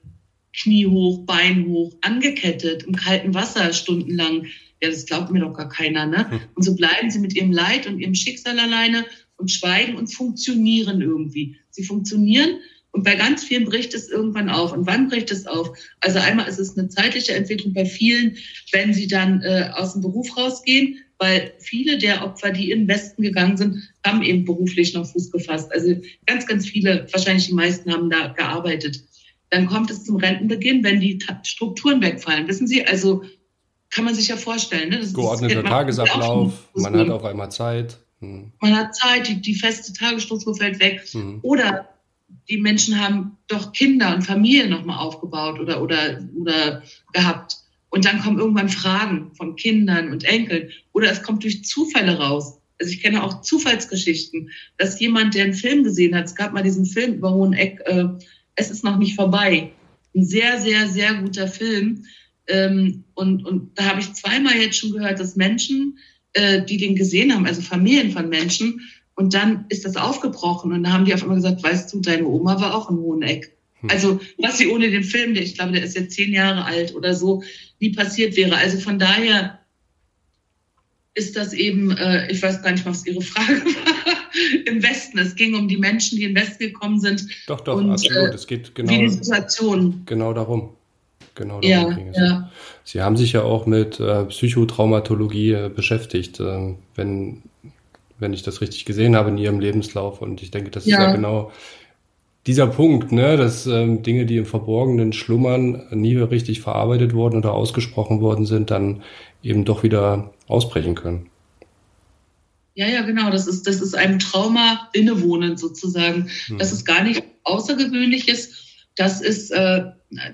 Knie hoch, Bein hoch, angekettet, im kalten Wasser stundenlang. Ja, das glaubt mir doch gar keiner, ne? Hm. Und so bleiben sie mit ihrem Leid und ihrem Schicksal alleine und schweigen und funktionieren irgendwie. Sie funktionieren und bei ganz vielen bricht es irgendwann auf. Und wann bricht es auf? Also einmal ist es eine zeitliche Entwicklung bei vielen, wenn sie dann äh, aus dem Beruf rausgehen, weil viele der Opfer, die in den Westen gegangen sind, haben eben beruflich noch Fuß gefasst. Also ganz, ganz viele, wahrscheinlich die meisten haben da gearbeitet. Dann kommt es zum Rentenbeginn, wenn die Strukturen wegfallen. Wissen Sie, also kann man sich ja vorstellen. Ne? Das Geordneter Tagesablauf, man hat auf einmal Zeit. Mhm. Man hat Zeit, die, die feste Tagesstruktur fällt weg. Mhm. Oder die Menschen haben doch Kinder und Familien nochmal aufgebaut oder, oder, oder gehabt. Und dann kommen irgendwann Fragen von Kindern und Enkeln. Oder es kommt durch Zufälle raus. Also ich kenne auch Zufallsgeschichten, dass jemand, der einen Film gesehen hat, es gab mal diesen Film über Hoheneck, äh, es ist noch nicht vorbei. Ein sehr, sehr, sehr guter Film. Ähm, und, und da habe ich zweimal jetzt schon gehört, dass Menschen äh, die den gesehen haben, also Familien von Menschen, Und dann ist das aufgebrochen und dann haben die auf einmal gesagt, weißt du, deine Oma war auch in Hoheneck. Hm. Also was sie ohne den Film, der ich glaube, der ist jetzt zehn Jahre alt oder so, nie passiert wäre. Also von daher ist das eben, äh, ich weiß gar nicht, was Ihre Frage war, im Westen. Es ging um die Menschen, die in den Westen gekommen sind. Doch, doch, und, absolut. Äh, es geht genau, die Situation. genau darum. Genau darum ja, ging es. Ja. Sie haben sich ja auch mit äh, Psychotraumatologie äh, beschäftigt, äh, wenn, wenn ich das richtig gesehen habe in Ihrem Lebenslauf. Und ich denke, das ja. ist ja genau dieser Punkt, ne, dass ähm, Dinge, die im Verborgenen schlummern, nie richtig verarbeitet wurden oder ausgesprochen worden sind, dann eben doch wieder ausbrechen können. Ja, ja, genau. Das ist, das ist einem Trauma innewohnend sozusagen. Mhm. Das ist gar nicht Außergewöhnliches. Das ist, äh,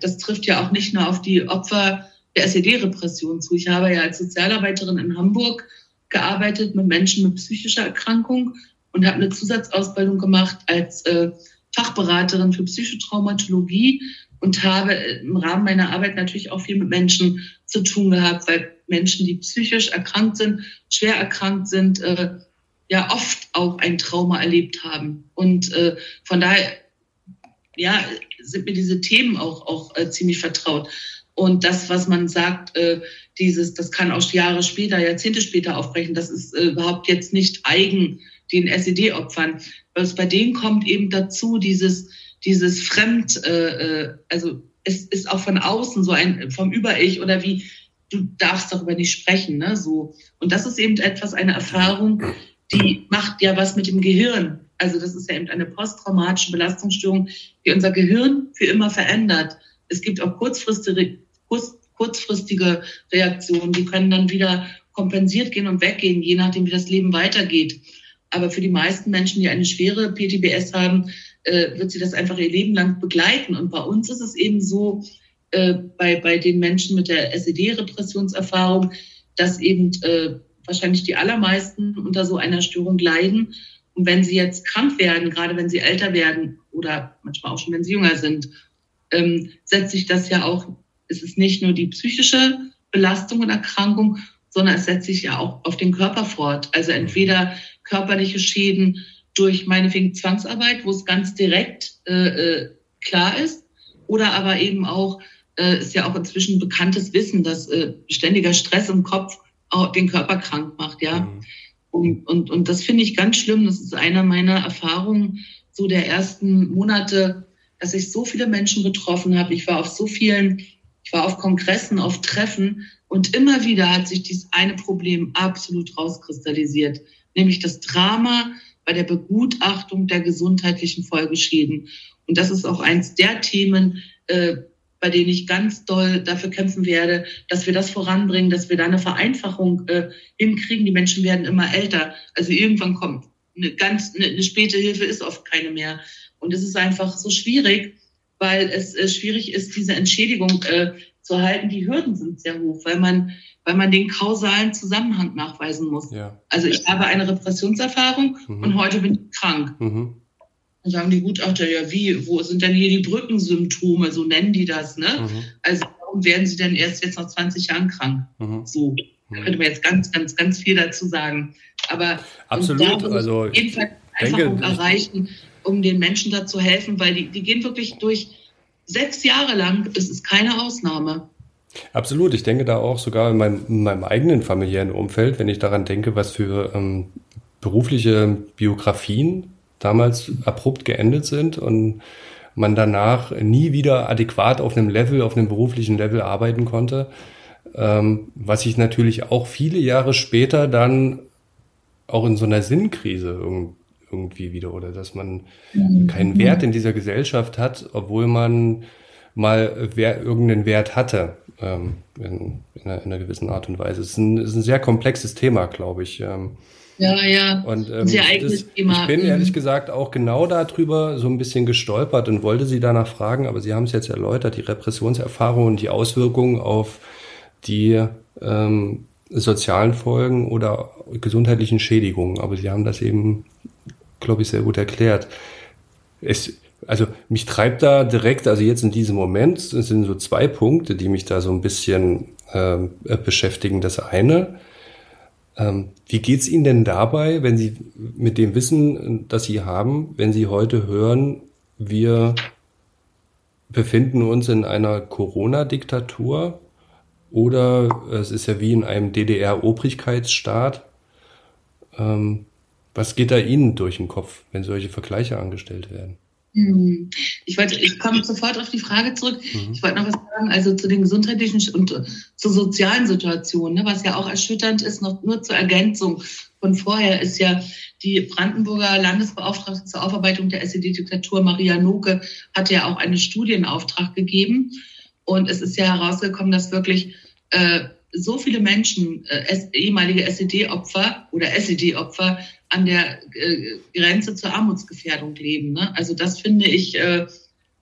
das trifft ja auch nicht nur auf die Opfer der SED-Repression zu. Ich habe ja als Sozialarbeiterin in Hamburg gearbeitet mit Menschen mit psychischer Erkrankung und habe eine Zusatzausbildung gemacht als äh, Fachberaterin für Psychotraumatologie und habe im Rahmen meiner Arbeit natürlich auch viel mit Menschen zu tun gehabt, weil Menschen, die psychisch erkrankt sind, schwer erkrankt sind, äh, ja oft auch ein Trauma erlebt haben. Und äh, von daher, ja, sind mir diese Themen auch, auch äh, ziemlich vertraut. Und das, was man sagt, äh, dieses, das kann auch Jahre später, Jahrzehnte später aufbrechen, das ist äh, überhaupt jetzt nicht eigen den SED-Opfern. Was bei denen kommt eben dazu, dieses, dieses Fremd, äh, also es ist auch von außen so ein, vom Über-Ich oder wie, du darfst darüber nicht sprechen, ne, so. Und das ist eben etwas, eine Erfahrung, die macht ja was mit dem Gehirn. Also das ist ja eben eine posttraumatische Belastungsstörung, die unser Gehirn für immer verändert. Es gibt auch kurzfristige, kurz, kurzfristige Reaktionen, die können dann wieder kompensiert gehen und weggehen, je nachdem, wie das Leben weitergeht. Aber für die meisten Menschen, die eine schwere PTBS haben, äh, wird sie das einfach ihr Leben lang begleiten. Und bei uns ist es eben so, äh, bei, bei den Menschen mit der SED-Repressionserfahrung, dass eben äh, wahrscheinlich die allermeisten unter so einer Störung leiden. Und wenn sie jetzt krank werden, gerade wenn sie älter werden oder manchmal auch schon, wenn sie jünger sind, ähm, setzt sich das ja auch, es ist nicht nur die psychische Belastung und Erkrankung, sondern es setzt sich ja auch auf den Körper fort. Also entweder körperliche Schäden durch meinetwegen Zwangsarbeit, wo es ganz direkt äh, äh, klar ist, oder aber eben auch, äh, ist ja auch inzwischen bekanntes Wissen, dass äh, ständiger Stress im Kopf auch den Körper krank macht, ja. Mhm. Und, und, und das finde ich ganz schlimm. Das ist einer meiner Erfahrungen so der ersten Monate, dass ich so viele Menschen getroffen habe. Ich war auf so vielen, ich war auf Kongressen, auf Treffen und immer wieder hat sich dieses eine Problem absolut rauskristallisiert nämlich das Drama bei der Begutachtung der gesundheitlichen Folgeschäden. Und das ist auch eins der Themen, äh, bei denen ich ganz doll dafür kämpfen werde, dass wir das voranbringen, dass wir da eine Vereinfachung äh, hinkriegen. Die Menschen werden immer älter. Also irgendwann kommt eine ganz eine, eine späte Hilfe ist oft keine mehr. Und es ist einfach so schwierig, weil es äh, schwierig ist, diese Entschädigung äh, zu halten. Die Hürden sind sehr hoch, weil man weil man den kausalen Zusammenhang nachweisen muss. Ja. Also ich habe eine Repressionserfahrung mhm. und heute bin ich krank. Mhm. Dann sagen die Gutachter, ja wie, wo sind denn hier die Brückensymptome, so nennen die das, ne? Mhm. Also warum werden sie denn erst jetzt nach 20 Jahren krank? Mhm. So, da könnte man jetzt ganz, ganz, ganz viel dazu sagen. Aber absolut, also jedenfalls einfach denke, erreichen, um den Menschen dazu helfen, weil die, die gehen wirklich durch sechs Jahre lang, es ist keine Ausnahme. Absolut. Ich denke da auch sogar in meinem, in meinem eigenen familiären Umfeld, wenn ich daran denke, was für ähm, berufliche Biografien damals abrupt geendet sind und man danach nie wieder adäquat auf einem Level, auf einem beruflichen Level arbeiten konnte. Ähm, was sich natürlich auch viele Jahre später dann auch in so einer Sinnkrise irgendwie wieder oder dass man mhm. keinen Wert in dieser Gesellschaft hat, obwohl man mal wer, irgendeinen Wert hatte ähm, in, in, einer, in, einer, gewissen Art und Weise. Es ist ein, ist ein sehr komplexes Thema, glaube ich. Ähm, ja, ja. Und ähm, sehr eigenes das, Thema. ich bin ehrlich mhm. gesagt auch genau darüber so ein bisschen gestolpert und wollte Sie danach fragen, aber Sie haben es jetzt erläutert, die Repressionserfahrung und die Auswirkungen auf die ähm, sozialen Folgen oder gesundheitlichen Schädigungen. Aber Sie haben das eben, glaube ich, sehr gut erklärt. Es, also mich treibt da direkt, also jetzt in diesem Moment, es sind so zwei Punkte, die mich da so ein bisschen äh, beschäftigen. Das eine, Ähm, wie geht's Ihnen denn dabei, wenn Sie mit dem Wissen, das Sie haben, wenn Sie heute hören, wir befinden uns in einer Corona-Diktatur oder es ist ja wie in einem DDR-Obrigkeitsstaat. Ähm, was geht da Ihnen durch den Kopf, wenn solche Vergleiche angestellt werden? Hm. Ich wollte, ich komme sofort auf die Frage zurück. Mhm. Ich wollte noch was sagen, also zu den gesundheitlichen und zur sozialen Situationen, ne, was ja auch erschütternd ist, noch nur zur Ergänzung von vorher ist ja die Brandenburger Landesbeauftragte zur Aufarbeitung der SED-Diktatur, Maria Noke, hatte ja auch einen Studienauftrag gegeben. Und es ist ja herausgekommen, dass wirklich äh, so viele Menschen, äh, ehemalige SED-Opfer oder SED-Opfer, an der äh, Grenze zur Armutsgefährdung leben. Ne? Also das finde ich, äh,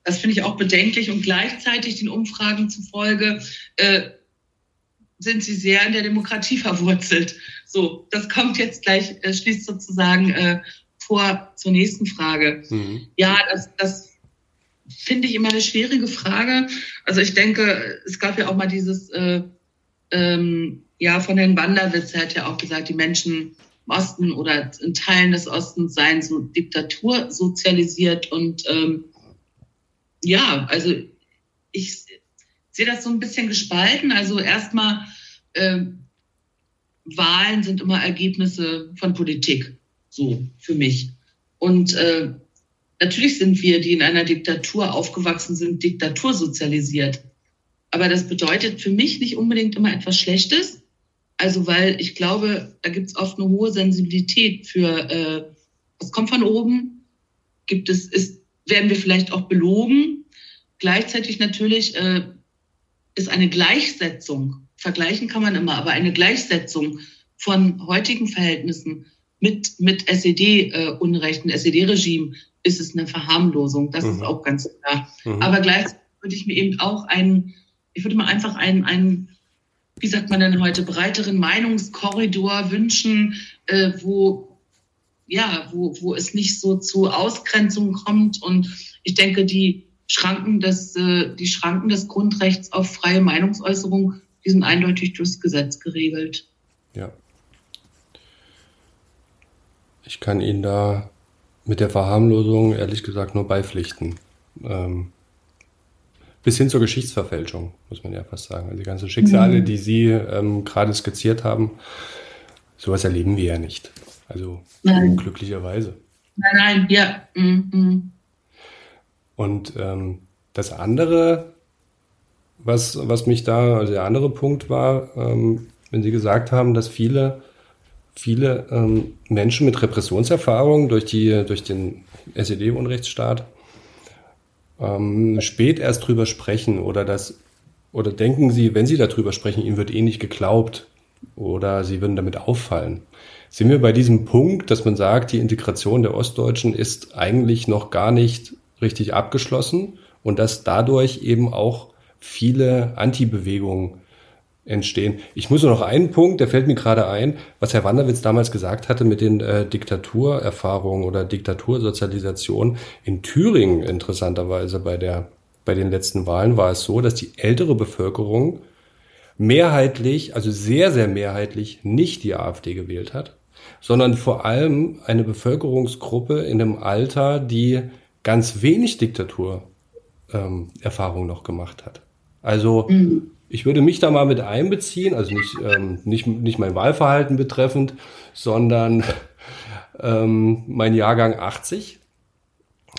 das finde ich auch bedenklich und gleichzeitig den Umfragen zufolge äh, sind sie sehr in der Demokratie verwurzelt. So, das kommt jetzt gleich, äh, schließt sozusagen äh, vor zur nächsten Frage. Mhm. Ja, das, das finde ich immer eine schwierige Frage. Also ich denke, es gab ja auch mal dieses, äh, ähm, ja, von Herrn Wanderwitz, er hat ja auch gesagt, die Menschen Osten oder in Teilen des Ostens seien so Diktatur sozialisiert. Und ähm, ja, also ich sehe das so ein bisschen gespalten. Also erstmal, äh, Wahlen sind immer Ergebnisse von Politik, so für mich. Und äh, natürlich sind wir, die in einer Diktatur aufgewachsen sind, diktatursozialisiert. Aber das bedeutet für mich nicht unbedingt immer etwas Schlechtes, also weil ich glaube, da gibt es oft eine hohe Sensibilität für, äh, was kommt von oben, gibt es, ist, werden wir vielleicht auch belogen. Gleichzeitig natürlich äh, ist eine Gleichsetzung, vergleichen kann man immer, aber eine Gleichsetzung von heutigen Verhältnissen mit, mit SED-Unrechten, äh, SED-Regime, ist es eine Verharmlosung. Das mhm. ist auch ganz klar. Mhm. Aber gleichzeitig würde ich mir eben auch einen, ich würde mir einfach einen, einen wie sagt man denn heute, breiteren Meinungskorridor wünschen, äh, wo, ja, wo, wo es nicht so zu Ausgrenzungen kommt. Und ich denke, die Schranken des, äh, die Schranken des Grundrechts auf freie Meinungsäußerung, die sind eindeutig durchs Gesetz geregelt. Ja. Ich kann Ihnen da mit der Verharmlosung ehrlich gesagt nur beipflichten. Ähm, bis hin zur Geschichtsverfälschung, muss man ja fast sagen. Also die ganzen Schicksale, mhm. die Sie ähm, gerade skizziert haben, sowas erleben wir ja nicht. Also nein. glücklicherweise. Nein, nein, ja. Mhm. Und ähm, das andere, was, was mich da, also der andere Punkt war, ähm, wenn Sie gesagt haben, dass viele, viele ähm, Menschen mit Repressionserfahrung durch, die, durch den SED-Unrechtsstaat ähm, spät erst drüber sprechen oder das oder denken Sie, wenn Sie darüber sprechen, Ihnen wird eh nicht geglaubt oder Sie würden damit auffallen. Sind wir bei diesem Punkt, dass man sagt, die Integration der Ostdeutschen ist eigentlich noch gar nicht richtig abgeschlossen und dass dadurch eben auch viele Antibewegungen entstehen. Ich muss nur noch einen Punkt, der fällt mir gerade ein, was Herr Wanderwitz damals gesagt hatte mit den äh, Diktaturerfahrungen oder Diktatursozialisation. In Thüringen interessanterweise bei der bei den letzten Wahlen war es so, dass die ältere Bevölkerung mehrheitlich, also sehr, sehr mehrheitlich nicht die AfD gewählt hat, sondern vor allem eine Bevölkerungsgruppe in einem Alter, die ganz wenig Diktaturerfahrung ähm, noch gemacht hat. Also mhm ich würde mich da mal mit einbeziehen, also nicht, ähm, nicht, nicht mein Wahlverhalten betreffend, sondern ähm, mein Jahrgang 80.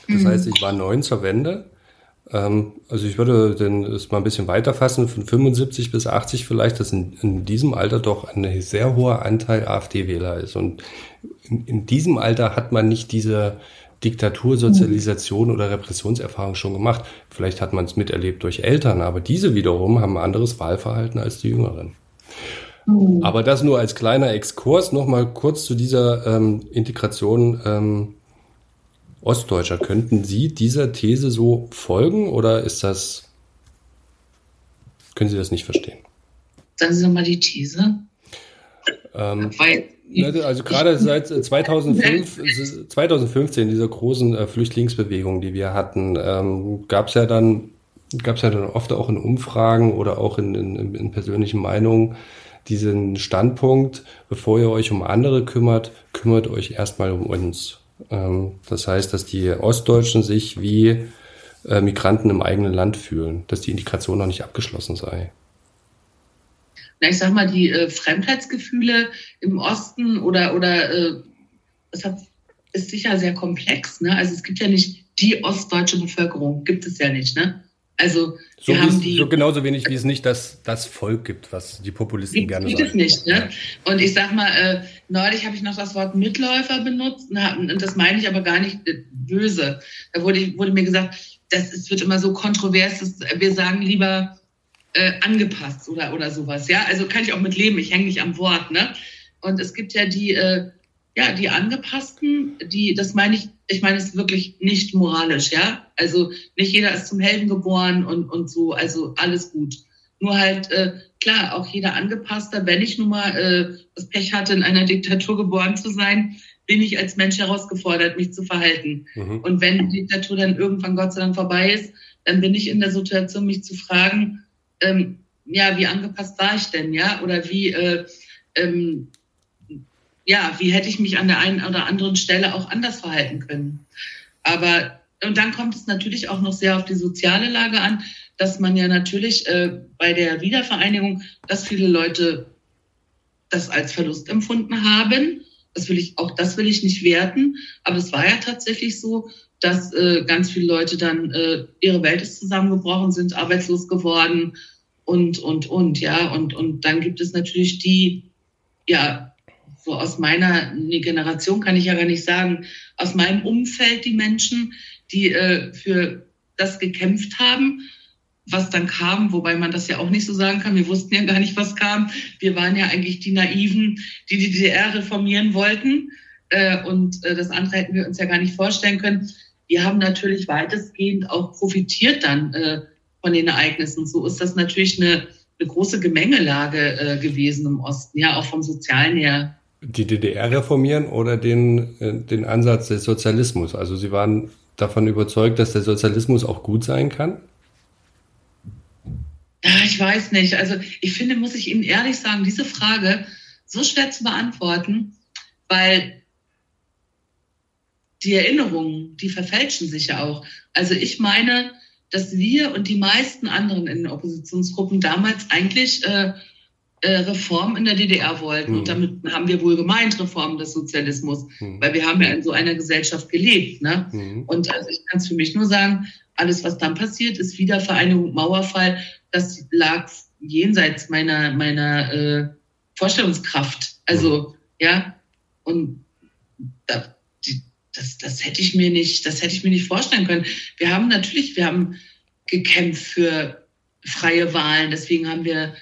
Das mhm. heißt, ich war neun zur Wende. Ähm, also ich würde den, das mal ein bisschen weiterfassen, von 75 bis 80 vielleicht, dass in, in diesem Alter doch ein sehr hoher Anteil AfD-Wähler ist. Und in, in diesem Alter hat man nicht diese Diktatursozialisation mhm. oder Repressionserfahrung schon gemacht. Vielleicht hat man es miterlebt durch Eltern, aber diese wiederum haben ein anderes Wahlverhalten als die Jüngeren. Mhm. Aber das nur als kleiner Exkurs. Nochmal kurz zu dieser ähm, Integration ähm, Ostdeutscher. Könnten Sie dieser These so folgen oder ist das, können Sie das nicht verstehen? Sagen Sie nochmal die These. Ähm, Ne, also gerade seit 2005, 2015, dieser großen äh, Flüchtlingsbewegung, die wir hatten, ähm, gab es ja dann gab es ja dann oft auch in Umfragen oder auch in, in, in persönlichen Meinungen diesen Standpunkt, bevor ihr euch um andere kümmert, kümmert euch erstmal um uns. Ähm, das heißt, dass die Ostdeutschen sich wie äh, Migranten im eigenen Land fühlen, dass die Integration noch nicht abgeschlossen sei. Na, ich sag mal, die äh, Fremdheitsgefühle im Osten oder, oder äh, das hat, ist sicher sehr komplex. Ne? Also es gibt ja nicht die ostdeutsche Bevölkerung, gibt es ja nicht. Ne? Also so wir haben die so genauso wenig wie es nicht das, das Volk gibt, was die Populisten gerne sagen. Gibt es nicht. Ne? Und ich sag mal, äh, neulich habe ich noch das Wort Mitläufer benutzt und das meine ich aber gar nicht äh, böse. Da wurde, wurde mir gesagt, das es wird immer so kontrovers, dass wir sagen lieber äh, angepasst oder, oder sowas. Ja, also kann ich auch mit leben, ich hänge nicht am Wort. Ne? Und es gibt ja die, äh, ja, die angepassten, die, das meine ich, ich meine es wirklich nicht moralisch, ja. Also nicht jeder ist zum Helden geboren und, und so, also alles gut. Nur halt, äh, klar, auch jeder Angepasster, wenn ich nun mal äh, das Pech hatte, in einer Diktatur geboren zu sein, bin ich als Mensch herausgefordert, mich zu verhalten. Mhm. Und wenn die Diktatur dann irgendwann Gott sei Dank vorbei ist, dann bin ich in der Situation, mich zu fragen, ähm, ja, wie angepasst war ich denn, ja? Oder wie, äh, ähm, ja, wie hätte ich mich an der einen oder anderen Stelle auch anders verhalten können? Aber, und dann kommt es natürlich auch noch sehr auf die soziale Lage an, dass man ja natürlich äh, bei der Wiedervereinigung, dass viele Leute das als Verlust empfunden haben das will ich, auch das will ich nicht werten. Aber es war ja tatsächlich so, dass äh, ganz viele Leute dann, äh, ihre Welt ist zusammengebrochen, sind arbeitslos geworden und, und, und, ja. Und, und dann gibt es natürlich die, ja, so aus meiner Generation kann ich ja gar nicht sagen, aus meinem Umfeld die Menschen, die äh, für das gekämpft haben was dann kam, wobei man das ja auch nicht so sagen kann. Wir wussten ja gar nicht, was kam. Wir waren ja eigentlich die Naiven, die die DDR reformieren wollten. Äh, und äh, das andere hätten wir uns ja gar nicht vorstellen können. Wir haben natürlich weitestgehend auch profitiert dann äh, von den Ereignissen. So ist das natürlich eine, eine große Gemengelage gewesen im Osten, ja, auch vom Sozialen her. Die DDR reformieren oder den, den Ansatz des Sozialismus? Also Sie waren davon überzeugt, dass der Sozialismus auch gut sein kann? Ja, ich weiß nicht. Also ich finde, muss ich Ihnen ehrlich sagen, diese Frage so schwer zu beantworten, weil die Erinnerungen, die verfälschen sich ja auch. Also ich meine, dass wir und die meisten anderen in den Oppositionsgruppen damals eigentlich äh, äh, Reform in der DDR wollten. Mhm. Und damit haben wir wohl gemeint Reform des Sozialismus, mhm. weil wir haben ja in so einer Gesellschaft gelebt. Ne? Mhm. Und also ich kann es für mich nur sagen, alles, was dann passiert ist, Wiedervereinigung, Mauerfall, das lag jenseits meiner, meiner äh, Vorstellungskraft. Also, ja, und da, die, das, das hätte ich mir nicht, das hätte ich mir nicht vorstellen können. Wir haben natürlich, wir haben gekämpft für freie Wahlen, deswegen haben wir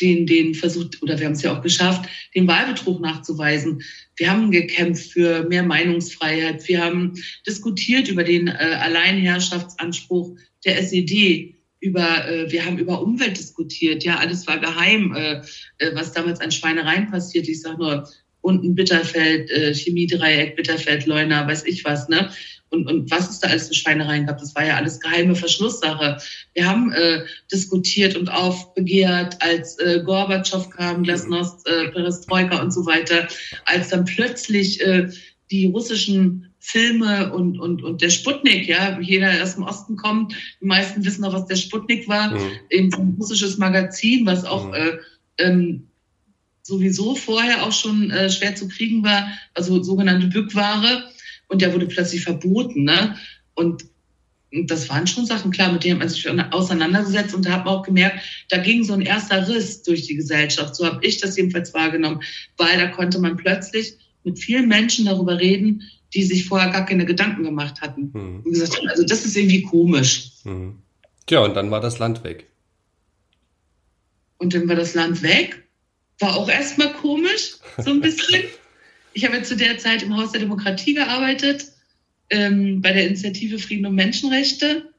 den, den versucht, oder wir haben es ja auch geschafft, den Wahlbetrug nachzuweisen. Wir haben gekämpft für mehr Meinungsfreiheit. Wir haben diskutiert über den äh, Alleinherrschaftsanspruch der SED über, äh, wir haben über Umwelt diskutiert, ja, alles war geheim, äh, äh, was damals an Schweinereien passiert. Ich sag nur, unten Bitterfeld, äh, Chemiedreieck, Bitterfeld, Leuna, weiß ich was, ne? Und, und was es da alles für Schweinereien gab, das war ja alles geheime Verschlusssache. Wir haben äh, diskutiert und aufbegehrt, als äh, Gorbatschow kam, Glasnost, äh, Perestroika und so weiter, als dann plötzlich äh, die russischen Filme und, und, und der Sputnik, ja, jeder aus dem Osten kommt, die meisten wissen noch, was der Sputnik war, mhm. eben ein russisches Magazin, was auch mhm. äh, ähm, sowieso vorher auch schon äh, schwer zu kriegen war, also sogenannte Bückware, und der wurde plötzlich verboten, ne? Und das waren schon Sachen, klar, mit denen man sich auseinandergesetzt und da hat man auch gemerkt, da ging so ein erster Riss durch die Gesellschaft. So habe ich das jedenfalls wahrgenommen, weil da konnte man plötzlich mit vielen Menschen darüber reden, die sich vorher gar keine Gedanken gemacht hatten. Mhm. Und gesagt haben, also das ist irgendwie komisch. Mhm. Tja, und dann war das Land weg. Und dann war das Land weg. War auch erstmal komisch, so ein bisschen. ich habe zu der Zeit im Haus der Demokratie gearbeitet, ähm, bei der Initiative Frieden und Menschenrechte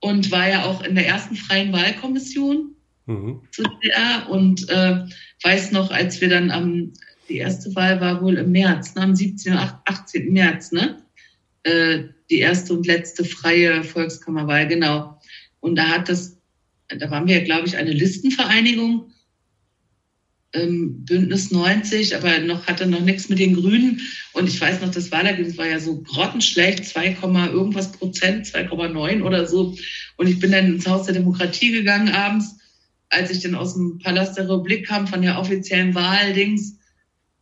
und war ja auch in der ersten freien Wahlkommission mhm. zu der und äh, weiß noch, als wir dann am die erste Wahl war wohl im März, ne, am 17. 18. März, ne? Äh, die erste und letzte freie Volkskammerwahl, genau. Und da hat das, da waren wir, glaube ich, eine Listenvereinigung. ähm, Bündnis 90, aber noch hatte noch nichts mit den Grünen. Und ich weiß noch, das Wahlergebnis war ja so grottenschlecht, 2, irgendwas Prozent, 2,9 oder so. Und ich bin dann ins Haus der Demokratie gegangen abends, als ich dann aus dem Palast der Republik kam von der offiziellen Wahldings.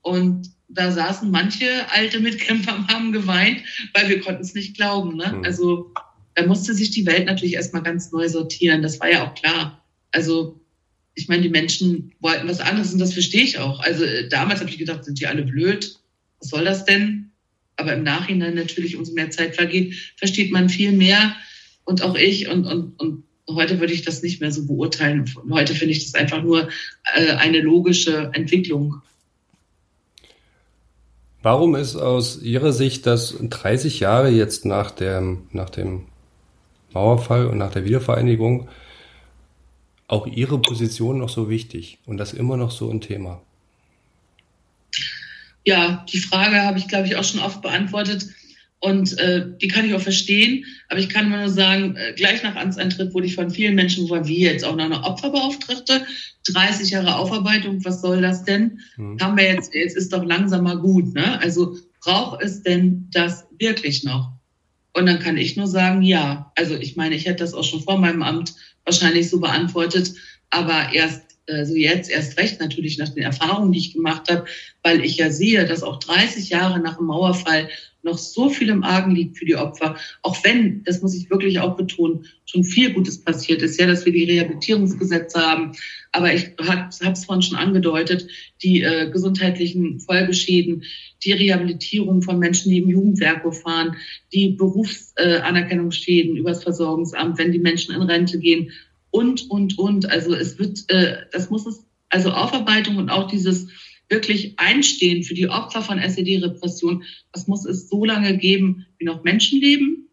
Und da saßen manche alte Mitkämpfer und haben geweint, weil wir konnten es nicht glauben. Ne? Mhm. Also da musste sich die Welt natürlich erstmal ganz neu sortieren. Das war ja auch klar. Also ich meine, die Menschen wollten was anderes und das verstehe ich auch. Also äh, damals habe ich gedacht, sind die alle blöd? Was soll das denn? Aber im Nachhinein natürlich, umso mehr Zeit vergeht, versteht man viel mehr. Und auch ich und, und, und heute würde ich das nicht mehr so beurteilen. Heute finde ich das einfach nur äh, eine logische Entwicklung. Warum ist aus Ihrer Sicht das 30 Jahre jetzt nach dem, nach dem Mauerfall und nach der Wiedervereinigung auch Ihre Position noch so wichtig und das immer noch so ein Thema? Ja, die Frage habe ich, glaube ich, auch schon oft beantwortet. Und äh, die kann ich auch verstehen. Aber ich kann nur sagen, äh, gleich nach Amtsantritt wurde ich von vielen Menschen, wo wir jetzt auch noch eine Opferbeauftragte, 30 Jahre Aufarbeitung, was soll das denn? Hm. Haben wir jetzt, jetzt ist doch langsam mal gut. Ne? Also braucht es denn das wirklich noch? Und dann kann ich nur sagen, ja. Also ich meine, ich hätte das auch schon vor meinem Amt wahrscheinlich so beantwortet, aber erst also jetzt erst recht natürlich nach den Erfahrungen, die ich gemacht habe, weil ich ja sehe, dass auch 30 Jahre nach dem Mauerfall noch so viel im Argen liegt für die Opfer. Auch wenn, das muss ich wirklich auch betonen, schon viel Gutes passiert ist, ja, dass wir die Rehabilitierungsgesetze haben. Aber ich habe es vorhin schon angedeutet, die äh, gesundheitlichen Folgeschäden, die Rehabilitierung von Menschen, die im Jugendwerk fahren, die Berufsanerkennungsschäden äh, übers Versorgungsamt, wenn die Menschen in Rente gehen und, und, und. Also es wird, äh, das muss es, also Aufarbeitung und auch dieses wirklich einstehen für die Opfer von SED-Repression, das muss es so lange geben, wie noch Menschen leben,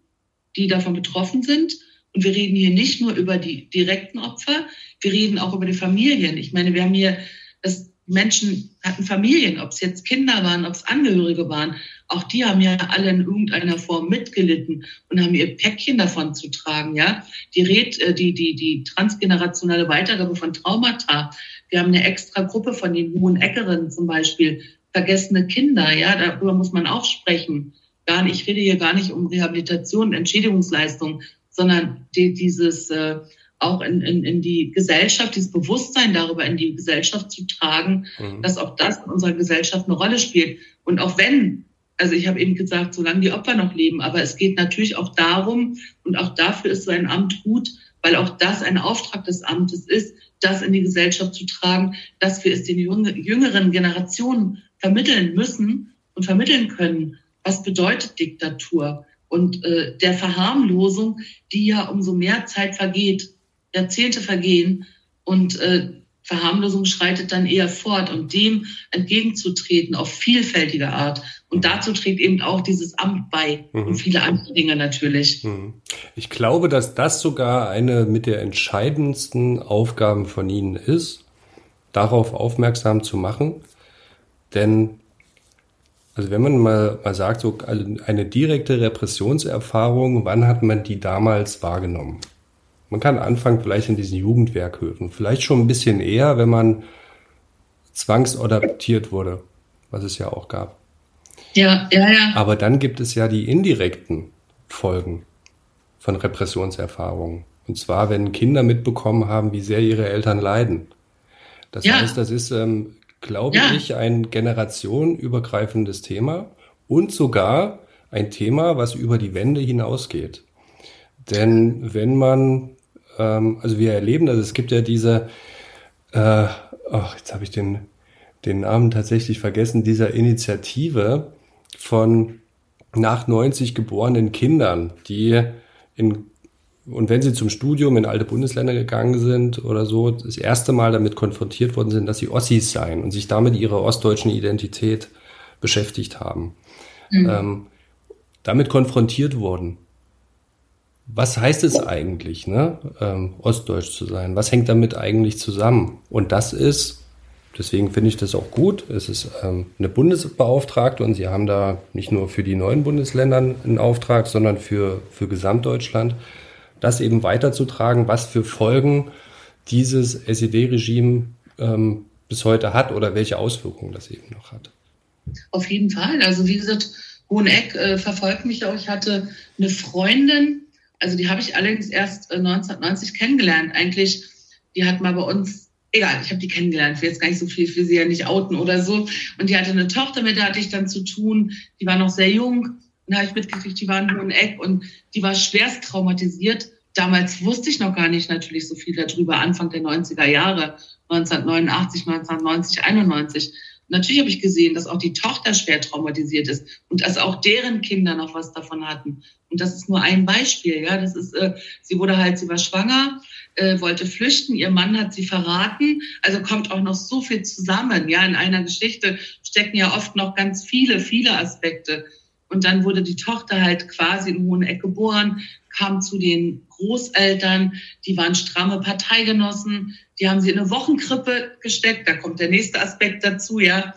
die davon betroffen sind. Und wir reden hier nicht nur über die direkten Opfer, wir reden auch über die Familien. Ich meine, wir haben hier, das Menschen hatten Familien, ob es jetzt Kinder waren, ob es Angehörige waren. Auch die haben ja alle in irgendeiner Form mitgelitten und haben ihr Päckchen davon zu tragen, ja. Die, Red, äh, die, die, die transgenerationale Weitergabe von Traumata, wir haben eine extra Gruppe von den hohen Eckerinnen zum Beispiel, vergessene Kinder, ja, darüber muss man auch sprechen. Gar nicht, ich rede hier gar nicht um Rehabilitation, Entschädigungsleistung, sondern die, dieses äh, auch in, in, in die Gesellschaft, dieses Bewusstsein darüber in die Gesellschaft zu tragen, mhm. dass auch das in unserer Gesellschaft eine Rolle spielt. Und auch wenn, also ich habe eben gesagt, solange die Opfer noch leben, aber es geht natürlich auch darum, und auch dafür ist so ein Amt gut, weil auch das ein Auftrag des Amtes ist, das in die Gesellschaft zu tragen, dass wir es den jüngeren Generationen vermitteln müssen und vermitteln können. Was bedeutet Diktatur? Und äh, der Verharmlosung, die ja umso mehr Zeit vergeht, Jahrzehnte vergehen und äh, Verharmlosung schreitet dann eher fort und dem entgegenzutreten auf vielfältige Art. Und dazu trägt eben auch dieses Amt bei mhm. und viele andere Dinge natürlich. Mhm. Ich glaube, dass das sogar eine mit der entscheidendsten Aufgaben von Ihnen ist, darauf aufmerksam zu machen. Denn, also wenn man mal, mal sagt, so eine direkte Repressionserfahrung, wann hat man die damals wahrgenommen? Man kann anfangen vielleicht in diesen Jugendwerkhöfen. Vielleicht schon ein bisschen eher, wenn man zwangsadaptiert wurde, was es ja auch gab. Ja, ja, ja. Aber dann gibt es ja die indirekten Folgen von Repressionserfahrungen. Und zwar, wenn Kinder mitbekommen haben, wie sehr ihre Eltern leiden. Das ja. heißt, das ist, ähm, glaube ja. ich, ein generationenübergreifendes Thema und sogar ein Thema, was über die Wende hinausgeht. Denn wenn man ähm, also wir erleben das, es gibt ja diese, äh, ach, jetzt habe ich den, den Namen tatsächlich vergessen, dieser Initiative von nach 90 geborenen Kindern, die in und wenn sie zum Studium in alte Bundesländer gegangen sind oder so, das erste Mal damit konfrontiert worden sind, dass sie Ossis seien und sich damit ihre ostdeutschen Identität beschäftigt haben, mhm. ähm, damit konfrontiert wurden was heißt es eigentlich, ne, ähm, Ostdeutsch zu sein? Was hängt damit eigentlich zusammen? Und das ist, deswegen finde ich das auch gut, es ist ähm, eine Bundesbeauftragte und sie haben da nicht nur für die neuen Bundesländer einen Auftrag, sondern für, für Gesamtdeutschland, das eben weiterzutragen, was für Folgen dieses SED-Regime ähm, bis heute hat oder welche Auswirkungen das eben noch hat. Auf jeden Fall. Also wie gesagt, Hoheneck äh, verfolgt mich auch. Ich hatte eine Freundin, also die habe ich allerdings erst äh, 1990 kennengelernt. Eigentlich, die hat mal bei uns, egal, ich habe die kennengelernt, ich will jetzt gar nicht so viel für sie ja nicht outen oder so. Und die hatte eine Tochter, mit der hatte ich dann zu tun. Die war noch sehr jung. Und habe ich mitgekriegt, die war in Hoheneck und die war schwerst traumatisiert. Damals wusste ich noch gar nicht natürlich so viel darüber, Anfang der 90er Jahre, 1989, 1990, 91 natürlich habe ich gesehen, dass auch die Tochter schwer traumatisiert ist und dass auch deren Kinder noch was davon hatten. Und das ist nur ein Beispiel. Ja, das ist, äh, sie wurde halt, sie war schwanger, äh, wollte flüchten, ihr Mann hat sie verraten. Also kommt auch noch so viel zusammen. Ja, in einer Geschichte stecken ja oft noch ganz viele, viele Aspekte. Und dann wurde die Tochter halt quasi in Hoheneck geboren, kam zu den Großeltern, die waren stramme Parteigenossen, die haben sie in eine Wochenkrippe gesteckt, da kommt der nächste Aspekt dazu, ja.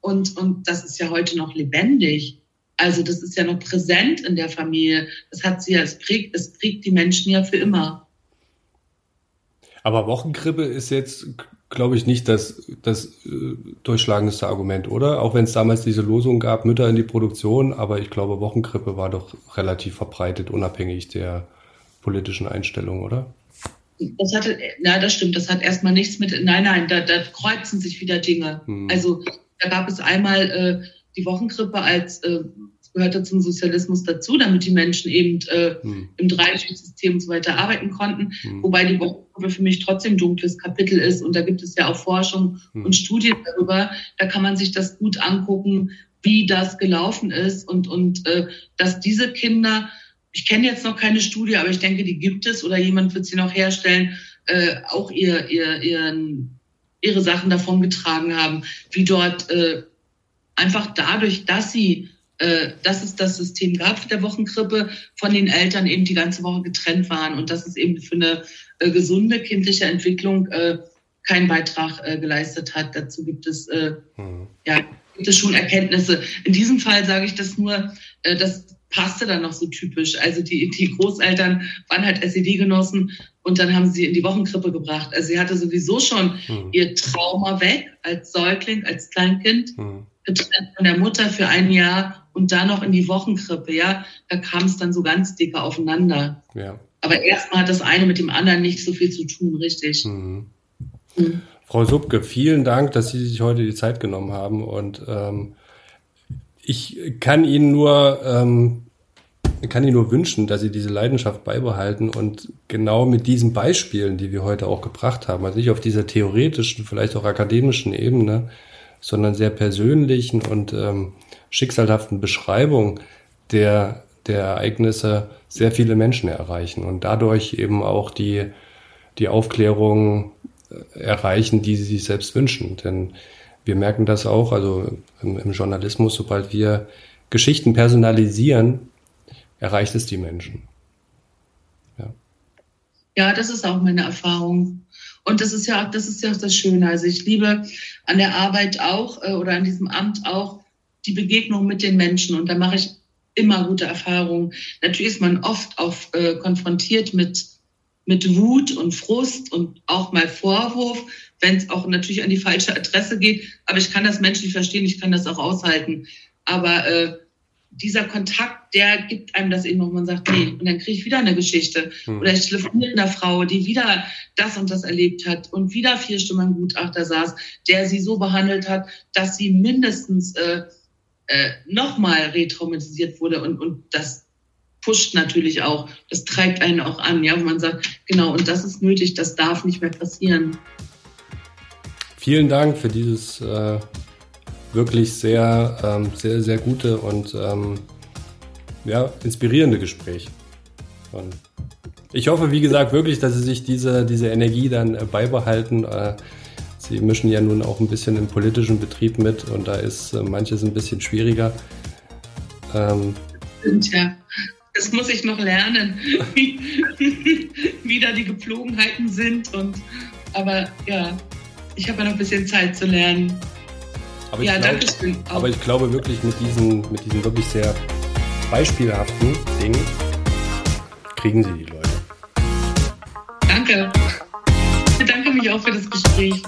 Und, und das ist ja heute noch lebendig. Also das ist ja noch präsent in der Familie. Das hat sie ja, es prägt, es prägt die Menschen ja für immer. Aber Wochenkrippe ist jetzt, glaube ich, nicht das, das äh, durchschlagendste Argument, oder? Auch wenn es damals diese Losung gab, Mütter in die Produktion, aber ich glaube, Wochenkrippe war doch relativ verbreitet, unabhängig der politischen Einstellung, oder? Das hatte, na, das stimmt, das hat erstmal nichts mit, nein, nein, da, da kreuzen sich wieder Dinge. Hm. Also da gab es einmal äh, die Wochenkrippe als äh, gehörte zum Sozialismus dazu, damit die Menschen eben äh, hm. im Dreischichtssystem und so weiter arbeiten konnten. Hm. Wobei die Wochengruppe für mich trotzdem dunkles Kapitel ist. Und da gibt es ja auch Forschung hm. und Studien darüber. Da kann man sich das gut angucken, wie das gelaufen ist und, und äh, dass diese Kinder, ich kenne jetzt noch keine Studie, aber ich denke, die gibt es oder jemand wird sie noch herstellen, äh, auch ihr, ihr, ihren, ihre Sachen davon getragen haben, wie dort äh, einfach dadurch, dass sie äh, dass es das System gab der Wochenkrippe, von den Eltern eben die ganze Woche getrennt waren und dass es eben für eine äh, gesunde kindliche Entwicklung äh, keinen Beitrag äh, geleistet hat. Dazu gibt es, äh, mhm. ja, gibt es schon Erkenntnisse. In diesem Fall sage ich das nur, äh, das passte dann noch so typisch. Also die, die Großeltern waren halt SED-Genossen und dann haben sie in die Wochenkrippe gebracht. Also sie hatte sowieso schon mhm. ihr Trauma weg als Säugling, als Kleinkind, mhm. getrennt von der Mutter für ein Jahr und dann noch in die Wochenkrippe, ja, da kam es dann so ganz dicke aufeinander. Ja. Aber erstmal hat das eine mit dem anderen nicht so viel zu tun, richtig. Mhm. Mhm. Frau Subke, vielen Dank, dass Sie sich heute die Zeit genommen haben und ähm, ich kann Ihnen nur ähm, kann Ihnen nur wünschen, dass Sie diese Leidenschaft beibehalten und genau mit diesen Beispielen, die wir heute auch gebracht haben, also nicht auf dieser theoretischen, vielleicht auch akademischen Ebene, sondern sehr persönlichen und ähm, schicksalhaften Beschreibung der, der Ereignisse sehr viele Menschen erreichen und dadurch eben auch die, die Aufklärung äh, erreichen, die sie sich selbst wünschen. Denn wir merken das auch, also im, im Journalismus, sobald wir Geschichten personalisieren, erreicht es die Menschen. Ja. ja, das ist auch meine Erfahrung. Und das ist ja auch, das ist ja auch das Schöne. Also ich liebe an der Arbeit auch äh, oder an diesem Amt auch die Begegnung mit den Menschen. Und da mache ich immer gute Erfahrungen. Natürlich ist man oft auch äh, konfrontiert mit, mit Wut und Frust und auch mal Vorwurf, wenn es auch natürlich an die falsche Adresse geht. Aber ich kann das menschlich verstehen, ich kann das auch aushalten. Aber äh, dieser Kontakt, der gibt einem das eben, wo man sagt, nee, und dann kriege ich wieder eine Geschichte. Hm. Oder ich telefoniere mit einer Frau, die wieder das und das erlebt hat und wieder vier Stunden im Gutachter saß, der sie so behandelt hat, dass sie mindestens äh, äh, nochmal retraumatisiert wurde und, und das pusht natürlich auch, das treibt einen auch an, ja, wo man sagt, genau, und das ist nötig, das darf nicht mehr passieren. Vielen Dank für dieses äh, wirklich sehr, ähm, sehr, sehr gute und ähm, ja, inspirierende Gespräch. Und ich hoffe, wie gesagt, wirklich, dass Sie sich diese, diese Energie dann äh, beibehalten. Äh, Sie mischen ja nun auch ein bisschen im politischen Betrieb mit und da ist äh, manches ein bisschen schwieriger. Ähm, Stimmt, ja. Das muss ich noch lernen, wie, wie da die Gepflogenheiten sind. Und, aber ja, ich habe ja noch ein bisschen Zeit zu lernen. Aber ja, glaub, danke schön. Aber ich glaube wirklich mit diesen, mit diesen wirklich sehr beispielhaften Dingen kriegen Sie die Leute. Danke. Ich bedanke mich auch für das Gespräch.